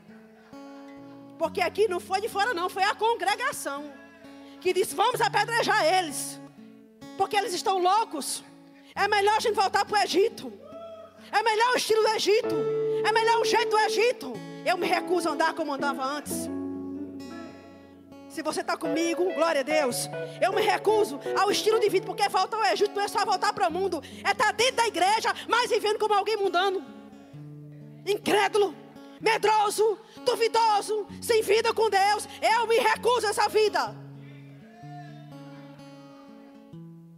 Porque aqui não foi de fora, não, foi a congregação que disse: vamos apedrejar eles, porque eles estão loucos. É melhor a gente voltar para o Egito. É melhor o estilo do Egito. É melhor o jeito do Egito. Eu me recuso a andar como andava antes. Se você está comigo, glória a Deus. Eu me recuso ao estilo de vida, porque voltar ao Egito não é só voltar para o mundo, é estar tá dentro da igreja, mas vivendo como alguém mundano, incrédulo, medroso, duvidoso, sem vida com Deus. Eu me recuso a essa vida.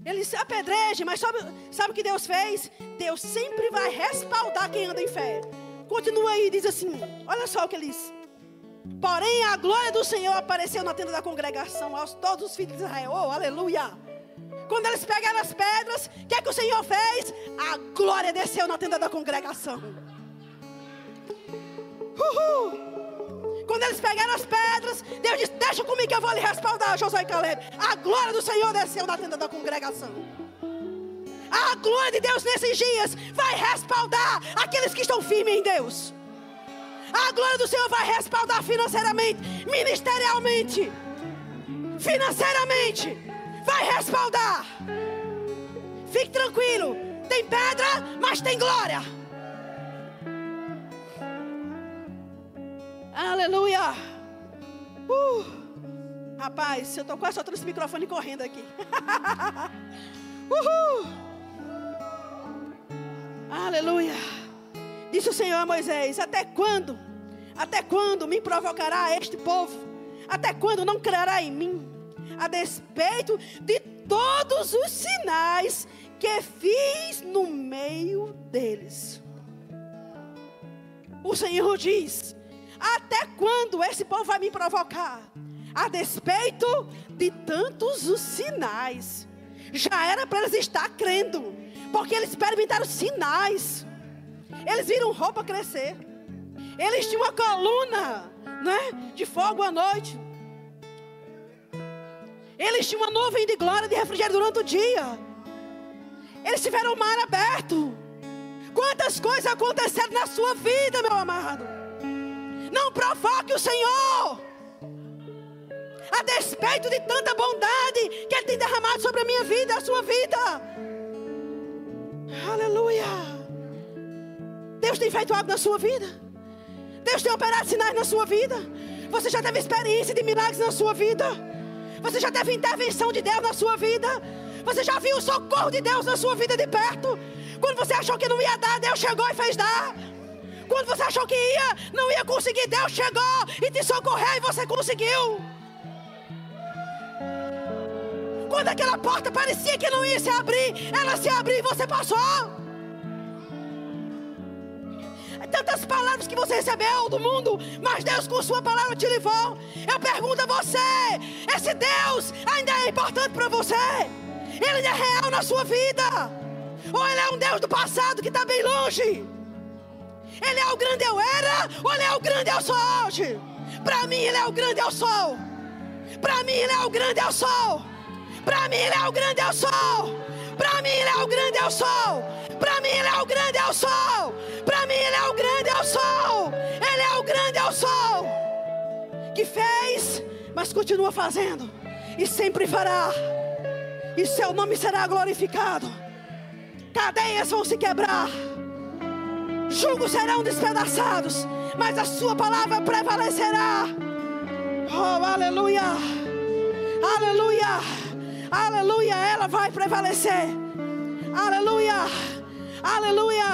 Ele se apedreje, mas sabe, sabe o que Deus fez? Deus sempre vai respaldar quem anda em fé. Continua aí, diz assim: olha só o que ele. Porém, a glória do Senhor apareceu na tenda da congregação aos todos os filhos de Israel. Oh, aleluia! Quando eles pegaram as pedras, o que é que o Senhor fez? A glória desceu na tenda da congregação. Uhul! Quando eles pegaram as pedras, Deus disse: Deixa comigo que eu vou lhe respaldar, Josué e Caleb. A glória do Senhor desceu na tenda da congregação. A glória de Deus nesses dias vai respaldar aqueles que estão firmes em Deus. A glória do Senhor vai respaldar financeiramente, ministerialmente, financeiramente. Vai respaldar. Fique tranquilo. Tem pedra, mas tem glória. Aleluia. Uh. Rapaz, eu tô quase soltando esse microfone correndo aqui. Uhul. Aleluia. Disse o Senhor a Moisés: Até quando? Até quando me provocará este povo? Até quando não crerá em mim? A despeito de todos os sinais que fiz no meio deles. O Senhor diz: Até quando esse povo vai me provocar? A despeito de tantos os sinais. Já era para eles estar crendo, porque eles experimentaram sinais. Eles viram roupa crescer. Eles tinham uma coluna, né, de fogo à noite. Eles tinham uma nuvem de glória de refrigério durante o dia. Eles tiveram o mar aberto. Quantas coisas aconteceram na sua vida, meu amado? Não provoque o Senhor. A despeito de tanta bondade que Ele tem derramado sobre a minha vida, a sua vida. Aleluia. Deus tem feito algo na sua vida. Deus tem operado sinais na sua vida. Você já teve experiência de milagres na sua vida. Você já teve intervenção de Deus na sua vida. Você já viu o socorro de Deus na sua vida de perto. Quando você achou que não ia dar, Deus chegou e fez dar. Quando você achou que ia, não ia conseguir, Deus chegou e te socorreu e você conseguiu. Quando aquela porta parecia que não ia se abrir, ela se abriu e você passou tantas palavras que você recebeu do mundo, mas Deus com sua palavra te levou. Eu pergunto a você: esse Deus ainda é importante para você? Ele é real na sua vida? Ou ele é um Deus do passado que está bem longe? Ele é o grande eu era, ou ele é o grande eu sou hoje? Para mim, ele é o grande eu sou. Para mim, ele é o grande eu sou. Para mim, ele é o grande eu sou. Para mim, ele é o grande eu sou. Para mim, ele é o grande eu sou. Para Que fez, mas continua fazendo. E sempre fará. E seu nome será glorificado. Cadeias vão se quebrar. Julgos serão despedaçados. Mas a sua palavra prevalecerá. Oh, aleluia. Aleluia. Aleluia. Ela vai prevalecer. Aleluia. Aleluia.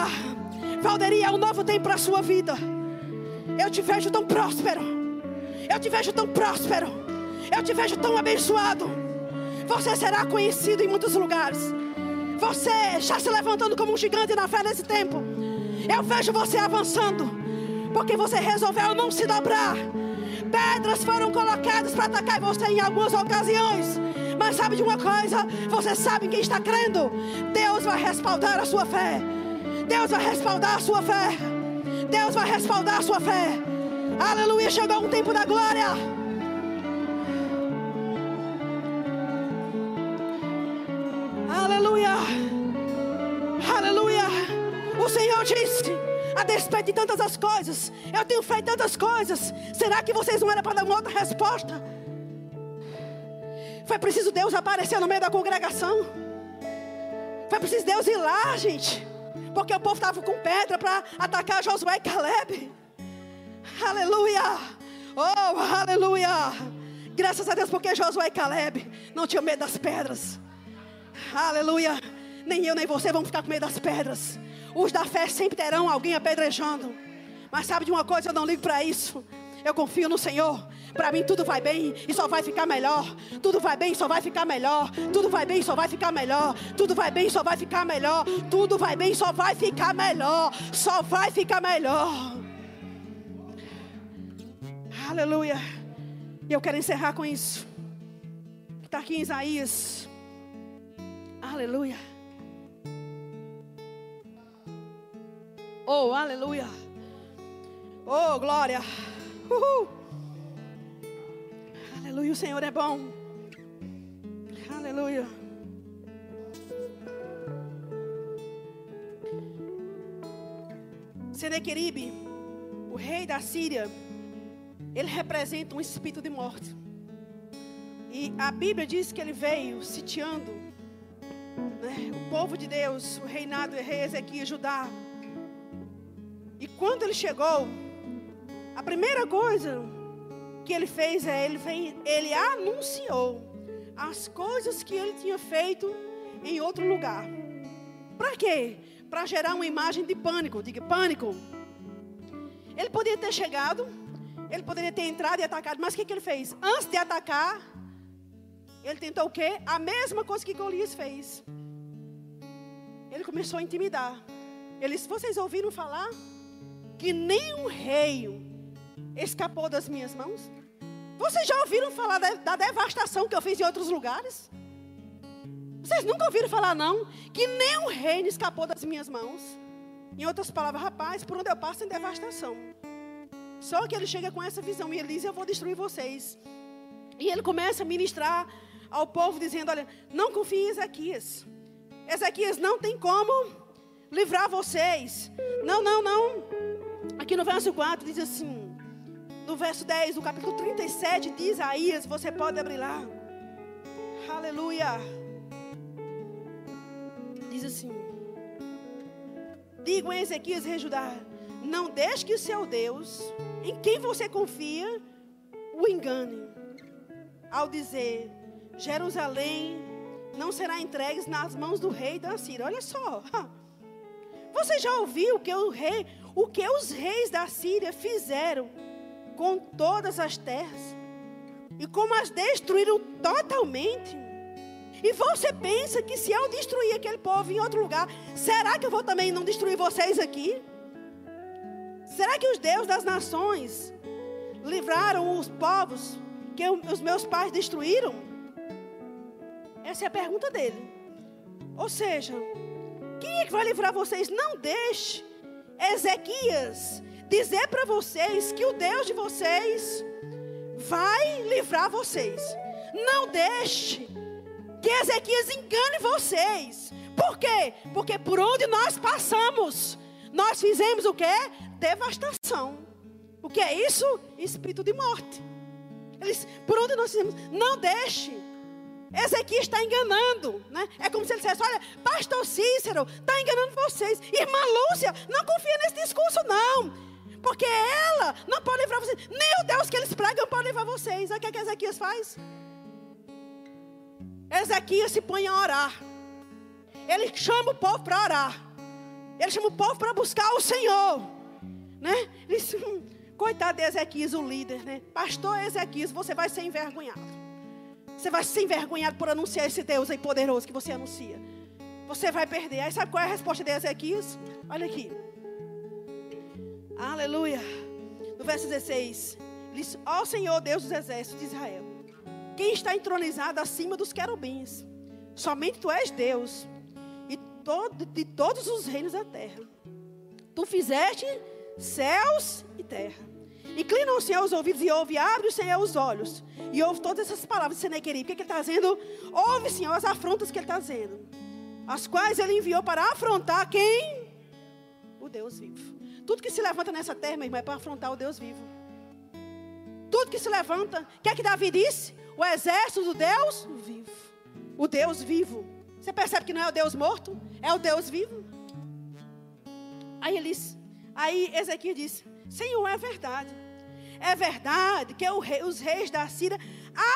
Valderia, um novo tempo para a sua vida. Eu te vejo tão próspero. Eu te vejo tão próspero. Eu te vejo tão abençoado. Você será conhecido em muitos lugares. Você está se levantando como um gigante na fé nesse tempo. Eu vejo você avançando. Porque você resolveu não se dobrar. Pedras foram colocadas para atacar você em algumas ocasiões. Mas sabe de uma coisa? Você sabe quem está crendo. Deus vai respaldar a sua fé. Deus vai respaldar a sua fé. Deus vai respaldar a sua fé. Aleluia, chegou um tempo da glória. Aleluia. Aleluia. O Senhor disse: a despeito de tantas as coisas, eu tenho feito tantas coisas. Será que vocês não eram para dar uma outra resposta? Foi preciso Deus aparecer no meio da congregação. Foi preciso Deus ir lá, gente. Porque o povo estava com pedra para atacar Josué e Caleb. Aleluia! Oh, aleluia! Graças a Deus, porque Josué e Caleb não tinham medo das pedras. Aleluia. Nem eu nem você vamos ficar com medo das pedras. Os da fé sempre terão alguém apedrejando. Mas sabe de uma coisa, eu não ligo para isso. Eu confio no Senhor. Para mim tudo vai bem e só vai ficar melhor. Tudo vai bem e só vai ficar melhor. Tudo vai bem e só vai ficar melhor. Tudo vai bem e só vai ficar melhor. Tudo vai bem e só vai ficar melhor. Só vai ficar melhor. Aleluia. E eu quero encerrar com isso. Está aqui em Isaías. Aleluia. Oh, aleluia. Oh, glória. Uhul. Aleluia, o Senhor é bom. Aleluia. Senequeribe, o rei da Síria, ele representa um espírito de morte. E a Bíblia diz que ele veio sitiando né, o povo de Deus, o reinado do rei Ezequias, Judá. E quando ele chegou, a primeira coisa que ele fez é ele, veio, ele anunciou as coisas que ele tinha feito em outro lugar. Para quê? Para gerar uma imagem de pânico. Diga pânico. Ele poderia ter chegado, ele poderia ter entrado e atacado, mas o que, que ele fez? Antes de atacar, ele tentou o quê? A mesma coisa que Golias fez. Ele começou a intimidar. Ele disse: Vocês ouviram falar que nenhum rei escapou das minhas mãos? Vocês já ouviram falar da, da devastação que eu fiz em outros lugares? Vocês nunca ouviram falar, não, que nenhum reino escapou das minhas mãos? Em outras palavras, rapaz, por onde eu passo tem devastação. Só que ele chega com essa visão e ele diz: Eu vou destruir vocês. E ele começa a ministrar ao povo, dizendo: Olha, não confie em Ezequias. Ezequias não tem como livrar vocês. Não, não, não. Aqui no verso 4 diz assim: no verso 10 do capítulo 37 de Isaías, você pode abrir lá. Aleluia. Diz assim: Digo em Ezequias rei Judá, não deixe que o seu Deus, em quem você confia, o engane. Ao dizer, Jerusalém não será entregue nas mãos do rei da Síria. Olha só. Você já ouviu que o rei, o que os reis da Síria fizeram com todas as terras e como as destruíram totalmente. E você pensa que se eu destruir aquele povo em outro lugar, será que eu vou também não destruir vocês aqui? Será que os deuses das nações livraram os povos que os meus pais destruíram? Essa é a pergunta dele. Ou seja, quem é que vai livrar vocês? Não deixe Ezequias dizer para vocês que o Deus de vocês vai livrar vocês. Não deixe que Ezequias engane vocês. Por quê? Porque por onde nós passamos, nós fizemos o que? Devastação. O que é isso? Espírito de morte. Eles, por onde nós fizemos? Não deixe. Ezequias está enganando, né? É como se ele dissesse: Olha, Pastor Cícero está enganando vocês. Irmã Lúcia, não confia nesse discurso, não. Porque ela não pode livrar vocês. Nem o Deus que eles pregam pode livrar vocês. Olha o que, é que Ezequias faz. Ezequias se põe a orar. Ele chama o povo para orar. Ele chama o povo para buscar o Senhor. Né? Ele diz, hum, coitado de Ezequias, o líder. Né? Pastor Ezequias, você vai ser envergonhado. Você vai ser envergonhado por anunciar esse Deus aí poderoso que você anuncia. Você vai perder. Aí sabe qual é a resposta de Ezequias? Olha aqui. Aleluia. No verso 16, diz: Ó Senhor Deus dos exércitos de Israel, quem está entronizado acima dos querubins, somente tu és Deus, todo, de todos os reinos da terra. Tu fizeste céus e terra. Inclina o Senhor os ouvidos e ouve, abre o Senhor os olhos. E ouve todas essas palavras de Senequeribe. O que, é que ele está dizendo? Ouve, Senhor, as afrontas que ele está dizendo. As quais ele enviou para afrontar quem? O Deus vivo. Tudo que se levanta nessa terra, meu irmão, é para afrontar o Deus vivo. Tudo que se levanta, o que é que Davi disse? O exército do Deus vivo. O Deus vivo. Você percebe que não é o Deus morto? É o Deus vivo. Aí ele disse, aí Ezequiel disse: Senhor, é verdade. É verdade que rei, os reis da Síria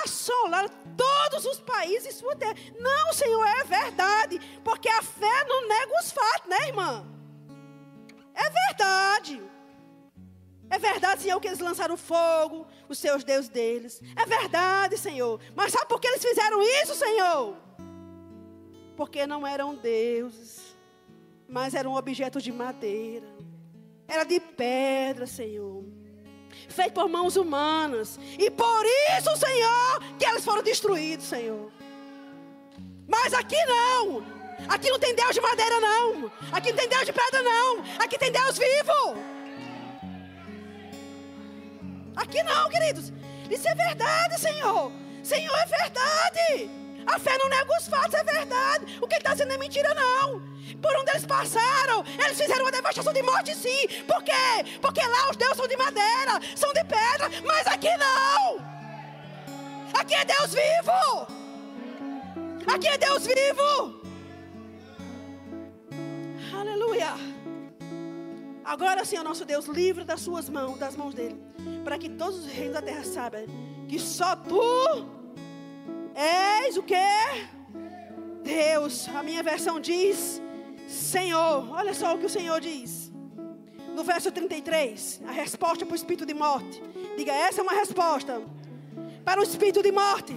assolaram todos os países sua terra. Não, Senhor, é verdade. Porque a fé não nega os fatos, né, irmã? É verdade. É verdade, Senhor, que eles lançaram fogo, os seus deuses deles. É verdade, Senhor. Mas sabe por que eles fizeram isso, Senhor? Porque não eram deuses, mas eram objetos de madeira. Era de pedra, Senhor. Feito por mãos humanas. E por isso, Senhor, que eles foram destruídos, Senhor. Mas aqui não. Aqui não tem Deus de madeira, não. Aqui não tem Deus de pedra, não. Aqui tem Deus vivo. Aqui não, queridos. Isso é verdade, Senhor. Senhor, é verdade. A fé não nega os fatos, é verdade. O que está dizendo é mentira, não. Por onde eles passaram, eles fizeram uma devastação de morte, sim. Por quê? Porque lá os deuses são de madeira, são de pedra, mas aqui não. Aqui é Deus vivo. Aqui é Deus vivo. Aleluia. Agora sim, o nosso Deus livre das suas mãos, das mãos dele para que todos os reinos da terra saibam que só tu és o que? Deus. A minha versão diz Senhor. Olha só o que o Senhor diz. No verso 33, a resposta para o espírito de morte. Diga, essa é uma resposta para o espírito de morte.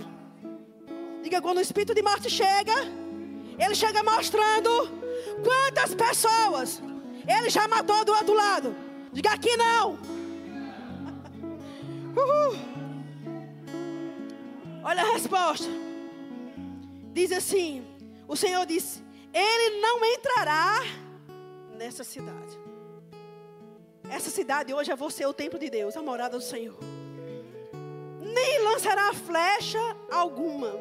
Diga, quando o espírito de morte chega, ele chega mostrando quantas pessoas ele já matou do outro lado. Diga aqui não. Uhul. Olha a resposta. Diz assim: O Senhor disse: Ele não entrará nessa cidade. Essa cidade hoje é você, o templo de Deus, a morada do Senhor. Nem lançará flecha alguma.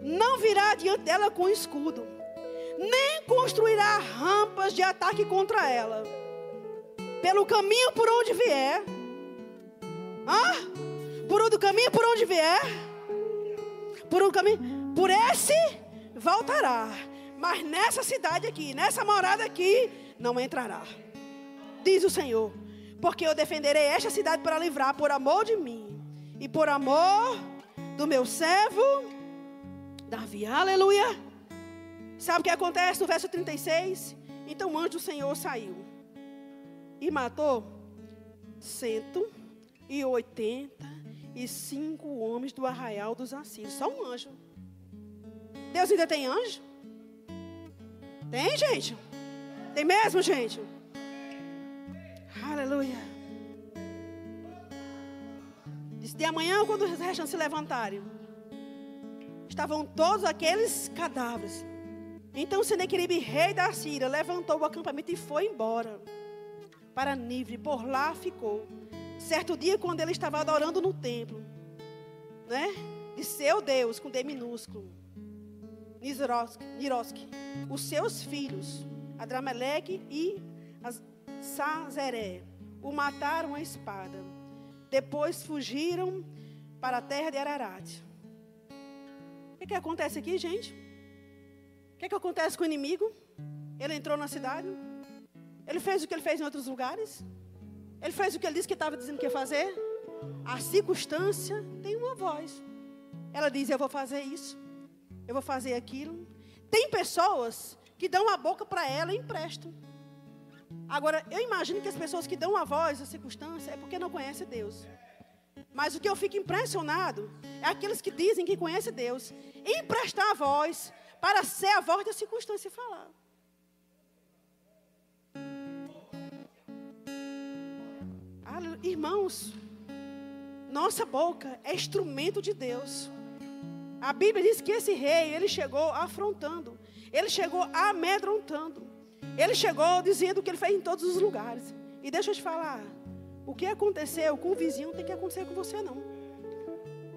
Não virá diante dela com escudo. Nem construirá rampas de ataque contra ela. Pelo caminho por onde vier ah? Por onde caminho, por onde vier? Por um caminho, por esse voltará. Mas nessa cidade aqui, nessa morada aqui, não entrará. Diz o Senhor: Porque eu defenderei esta cidade para livrar por amor de mim e por amor do meu servo Davi. Aleluia. Sabe o que acontece no verso 36? Então o anjo do Senhor saiu e matou cento e cinco homens do arraial dos assírios. Só um anjo. Deus ainda tem anjo? Tem, gente? Tem mesmo, gente? Aleluia. Disse de amanhã, quando os restos se levantarem, estavam todos aqueles cadáveres. Então Senequeribe, rei da Síria, levantou o acampamento e foi embora para Nível. Por lá ficou. Certo dia, quando ele estava adorando no templo, né? De seu Deus, com D minúsculo, Niroski, os seus filhos, Adrameleque e Sazeré, o mataram a espada. Depois fugiram para a terra de Ararat. O que, que acontece aqui, gente? O que, que acontece com o inimigo? Ele entrou na cidade. Ele fez o que ele fez em outros lugares. Ele fez o que ele disse que estava dizendo que ia fazer. A circunstância tem uma voz. Ela diz: Eu vou fazer isso, eu vou fazer aquilo. Tem pessoas que dão a boca para ela e emprestam. Agora, eu imagino que as pessoas que dão a voz à circunstância é porque não conhecem Deus. Mas o que eu fico impressionado é aqueles que dizem que conhecem Deus, emprestar a voz para ser a voz da circunstância e falar. Irmãos, nossa boca é instrumento de Deus. A Bíblia diz que esse rei, ele chegou afrontando, ele chegou amedrontando, ele chegou dizendo o que ele fez em todos os lugares. E deixa eu te falar, o que aconteceu com o vizinho não tem que acontecer com você não.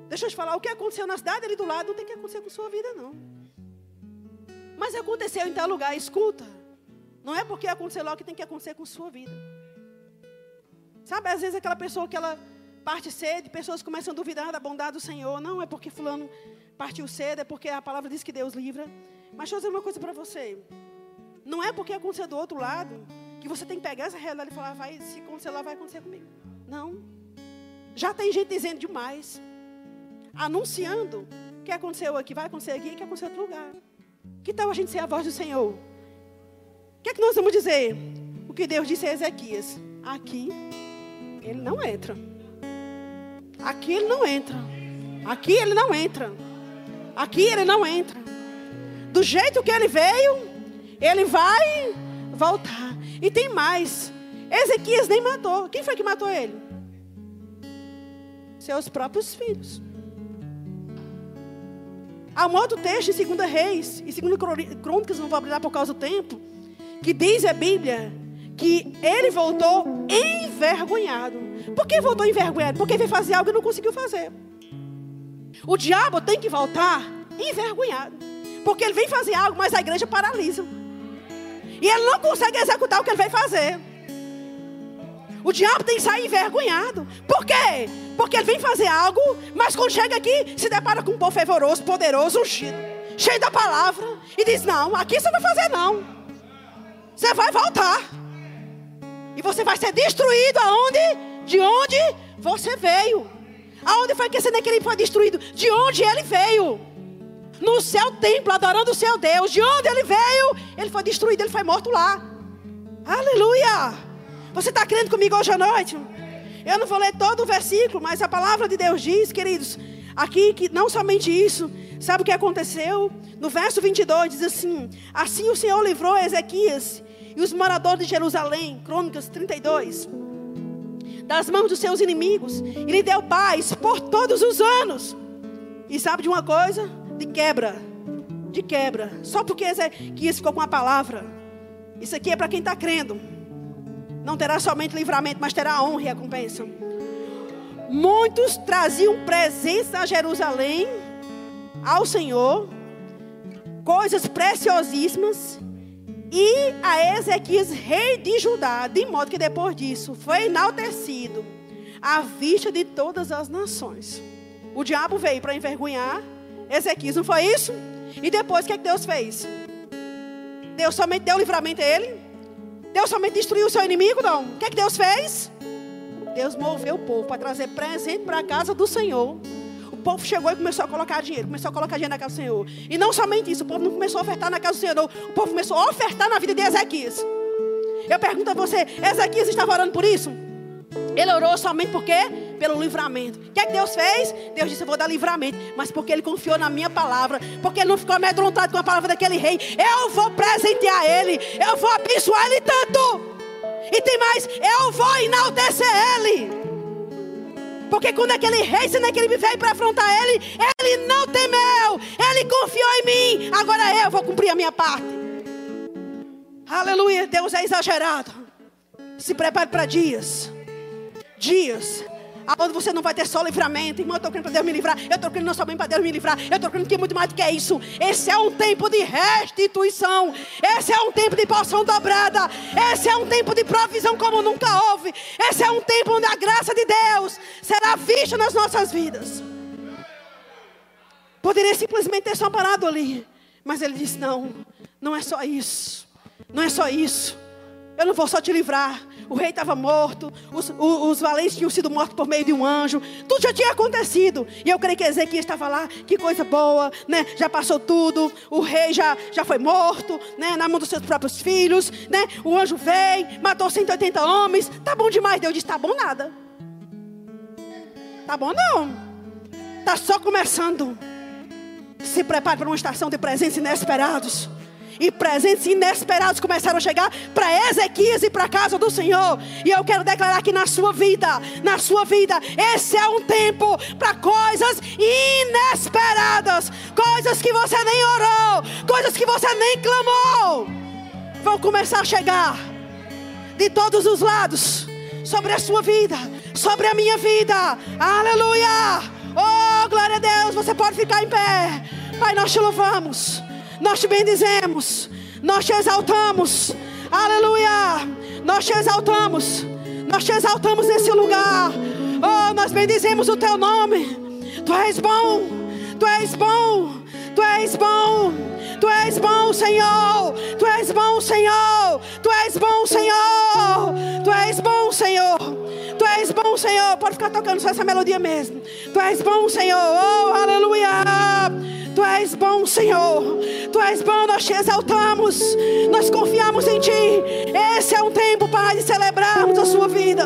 Deixa eu te falar, o que aconteceu na cidade ali do lado não tem que acontecer com sua vida não. Mas aconteceu em tal lugar, escuta. Não é porque aconteceu lá que tem que acontecer com sua vida. Sabe, às vezes aquela pessoa que ela parte cedo, pessoas começam a duvidar da bondade do Senhor. Não é porque fulano partiu cedo, é porque a palavra diz que Deus livra. Mas deixa eu dizer uma coisa para você. Não é porque aconteceu do outro lado que você tem que pegar essa realidade e falar, vai, se acontecer lá, vai acontecer comigo. Não. Já tem gente dizendo demais. Anunciando. O que aconteceu aqui vai acontecer aqui, que aconteceu em outro lugar. Que tal a gente ser a voz do Senhor? O que é que nós vamos dizer? O que Deus disse a Ezequias. Aqui, ele não entra. Aqui ele não entra. Aqui ele não entra. Aqui ele não entra. Do jeito que ele veio, ele vai voltar. E tem mais. Ezequias nem matou. Quem foi que matou ele? Seus próprios filhos. Há um outro texto em 2 Reis, e 2 Crônicas, não vou abrir por causa do tempo, que diz a Bíblia que ele voltou envergonhado. Por que voltou envergonhado? Porque veio fazer algo e não conseguiu fazer. O diabo tem que voltar envergonhado. Porque ele vem fazer algo, mas a igreja paralisa. E ele não consegue executar o que ele vai fazer. O diabo tem que sair envergonhado. Por quê? Porque ele vem fazer algo, mas quando chega aqui, se depara com um povo fervoroso, poderoso, ungido, cheio da palavra, e diz: Não, aqui você vai fazer não. Você vai voltar. E você vai ser destruído aonde? De onde você veio. Aonde foi que Senequerib foi destruído? De onde ele veio. No seu templo, adorando o seu Deus. De onde ele veio? Ele foi destruído, ele foi morto lá. Aleluia. Você está crendo comigo hoje à noite? Eu não vou ler todo o versículo, mas a palavra de Deus diz, queridos, aqui que não somente isso, sabe o que aconteceu? No verso 22 diz assim: Assim o Senhor livrou Ezequias e os moradores de Jerusalém, Crônicas 32, das mãos dos seus inimigos, e lhe deu paz por todos os anos. E sabe de uma coisa? De quebra, de quebra, só porque Ezequias ficou com a palavra. Isso aqui é para quem está crendo. Não terá somente livramento, mas terá honra e recompensa. Muitos traziam presentes a Jerusalém, ao Senhor, coisas preciosíssimas, e a Ezequias, rei de Judá, de modo que depois disso foi enaltecido à vista de todas as nações. O diabo veio para envergonhar Ezequias, não foi isso? E depois o que, é que Deus fez? Deus somente deu livramento a ele? Deus somente destruiu o seu inimigo? Não. O que, é que Deus fez? Deus moveu o povo para trazer presente para a casa do Senhor. Povo chegou e começou a colocar dinheiro, começou a colocar dinheiro na casa do Senhor. E não somente isso, o povo não começou a ofertar na casa do Senhor, não. o povo começou a ofertar na vida de Ezequias. Eu pergunto a você: Ezequias estava orando por isso? Ele orou somente por quê? Pelo livramento. O que é que Deus fez? Deus disse: Eu vou dar livramento. Mas porque ele confiou na minha palavra, porque ele não ficou amedrontado com a palavra daquele rei, eu vou presentear ele, eu vou abençoar ele tanto. E tem mais, eu vou enaltecer ele. Porque quando aquele rei Senequeribe veio para afrontar ele, ele não temeu, ele confiou em mim. Agora eu vou cumprir a minha parte. Aleluia, Deus é exagerado. Se prepare para dias dias Onde você não vai ter só livramento. Irmão, eu estou crendo para Deus me livrar. Eu estou crendo não somente para Deus me livrar. Eu estou crendo que muito mais do que isso. Esse é um tempo de restituição. Esse é um tempo de porção dobrada. Esse é um tempo de provisão como nunca houve. Esse é um tempo onde a graça de Deus será vista nas nossas vidas. Poderia simplesmente ter só parado ali. Mas ele disse: não, não é só isso. Não é só isso. Eu não vou só te livrar o rei estava morto, os, os, os, valentes tinham sido mortos por meio de um anjo, tudo já tinha acontecido. E eu creio que Ezequiel estava lá, que coisa boa, né? Já passou tudo, o rei já, já foi morto, né? Na mão dos seus próprios filhos, né? O anjo veio, matou 180 homens, tá bom demais. Deus disse: tá bom nada. Tá bom não. Tá só começando. Se prepare para uma estação de presença inesperados e presentes inesperados começaram a chegar para Ezequias e para a casa do Senhor. E eu quero declarar que na sua vida, na sua vida, esse é um tempo para coisas inesperadas, coisas que você nem orou, coisas que você nem clamou, vão começar a chegar de todos os lados sobre a sua vida, sobre a minha vida. Aleluia! Oh, glória a Deus, você pode ficar em pé. Pai, nós te louvamos. Nós te bendizemos, nós te exaltamos. Aleluia! Nós te exaltamos, nós te exaltamos nesse lugar. Oh, nós bendizemos o teu nome. Tu és bom, tu és bom, tu és bom. Tu és bom, Senhor. Tu és bom, Senhor. Tu és bom, Senhor. Tu és bom, Senhor. Tu és bom, Senhor. Pode ficar tocando só essa melodia mesmo. Tu és bom, Senhor. Oh, aleluia. Tu és bom, Senhor. Tu és bom, nós te exaltamos. Nós confiamos em Ti. Esse é um tempo, Pai, de celebrarmos a Sua vida.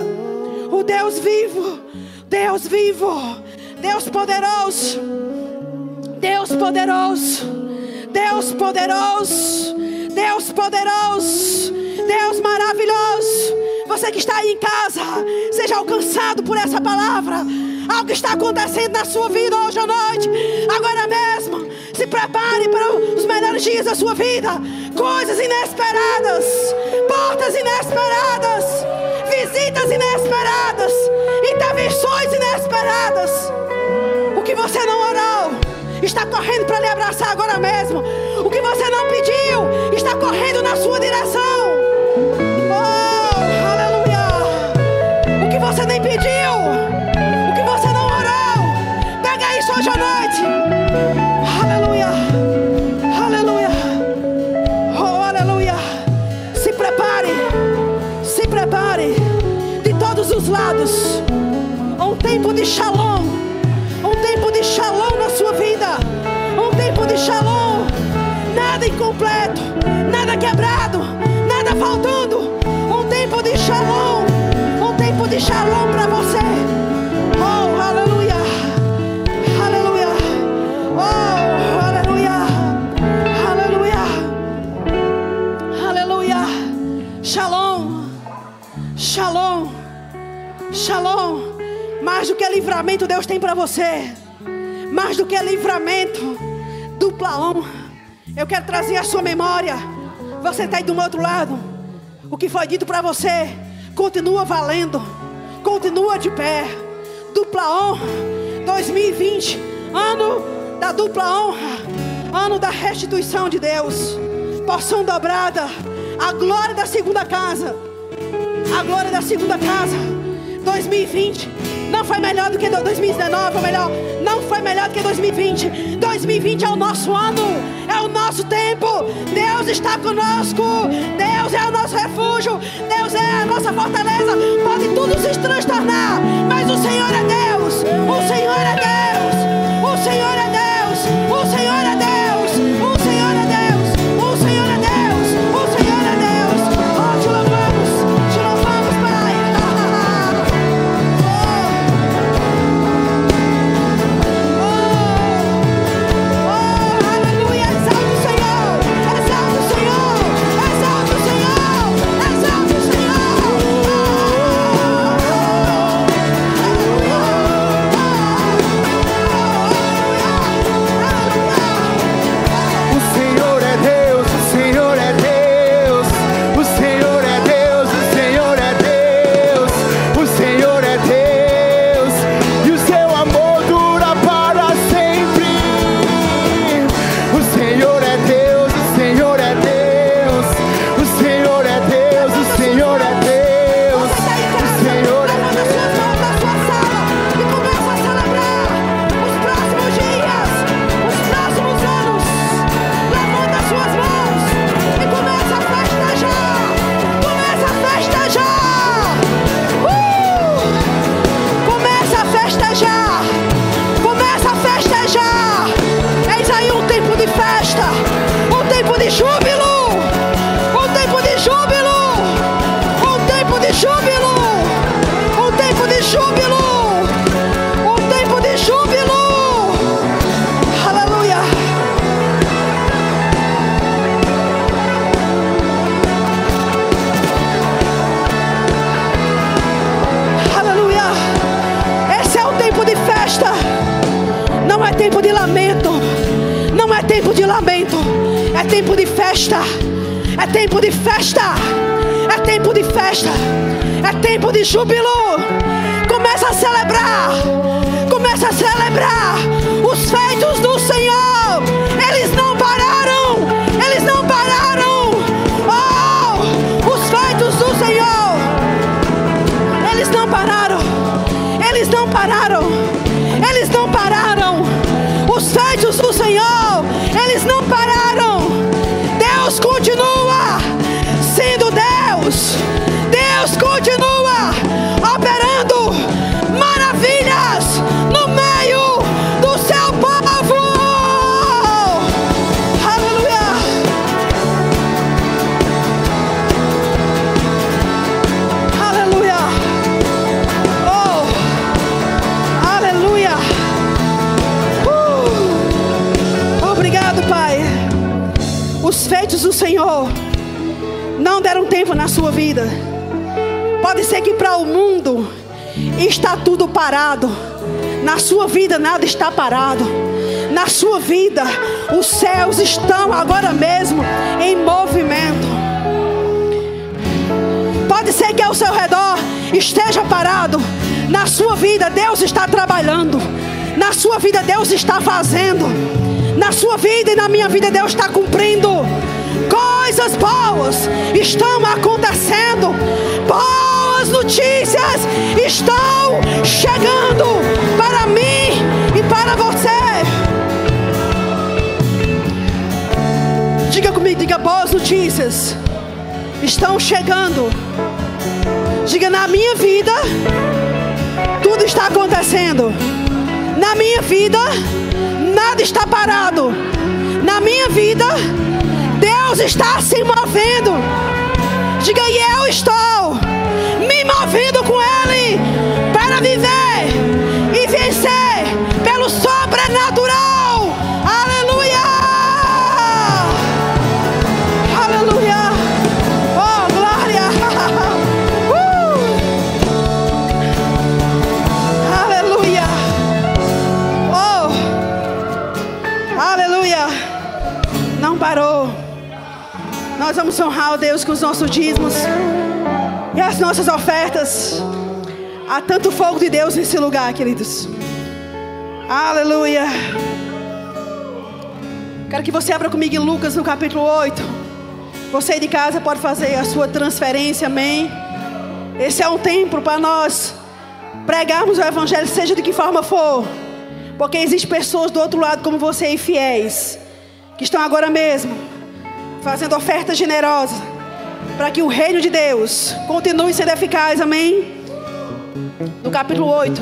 O Deus vivo. Deus vivo. Deus poderoso. Deus poderoso. Deus poderoso. Deus poderoso. Deus maravilhoso. Você que está aí em casa, seja alcançado por essa palavra. Algo está acontecendo na sua vida hoje à noite, agora mesmo. Se prepare para os melhores dias da sua vida. Coisas inesperadas, portas inesperadas, visitas inesperadas, intervenções inesperadas. O que você não orou está correndo para lhe abraçar agora mesmo. O que você não pediu está correndo na sua direção. Oh, aleluia. O que você nem pediu, o que você não orou, pega isso hoje à noite. Aleluia. Aleluia. Oh, aleluia. Se prepare. Se prepare. De todos os lados. Um tempo de shalom. Nada incompleto. Nada quebrado. Nada faltando. Um tempo de shalom. Um tempo de shalom para você. Oh, aleluia. Aleluia. Oh, aleluia. Aleluia. Aleluia. Shalom. Shalom. Shalom. Mais do que livramento Deus tem para você. Mais do que livramento. Dupla honra. Eu quero trazer a sua memória. Você está aí do outro lado. O que foi dito para você continua valendo. Continua de pé. Dupla honra. 2020, ano da dupla honra. Ano da restituição de Deus. Porção dobrada. A glória da segunda casa. A glória da segunda casa. 2020 não foi melhor do que 2019, ou melhor, não foi melhor do que 2020. 2020 é o nosso ano, é o nosso tempo. Deus está conosco. Deus é o nosso refúgio. Deus é a nossa fortaleza. Pode tudo se transtornar, mas o Senhor é Deus. O Senhor é Deus. Júbilo. Vida. Pode ser que para o mundo está tudo parado. Na sua vida nada está parado. Na sua vida os céus estão agora mesmo em movimento. Pode ser que ao seu redor esteja parado. Na sua vida Deus está trabalhando. Na sua vida Deus está fazendo. Na sua vida e na minha vida Deus está cumprindo. Coisas boas estão acontecendo. Boas notícias estão chegando para mim e para você. Diga comigo, diga boas notícias estão chegando. Diga na minha vida, tudo está acontecendo. Na minha vida, nada está parado. Na minha vida, Deus está se movendo. Diga, e eu estou me movendo com Ele para viver honrar o Deus com os nossos dízimos e as nossas ofertas. Há tanto fogo de Deus nesse lugar, queridos. Aleluia. Quero que você abra comigo em Lucas no capítulo 8. Você de casa pode fazer a sua transferência, amém? Esse é um tempo para nós pregarmos o Evangelho, seja de que forma for. Porque existem pessoas do outro lado, como você, e fiéis, que estão agora mesmo fazendo ofertas generosas para que o reino de Deus continue sendo eficaz, amém? No capítulo 8.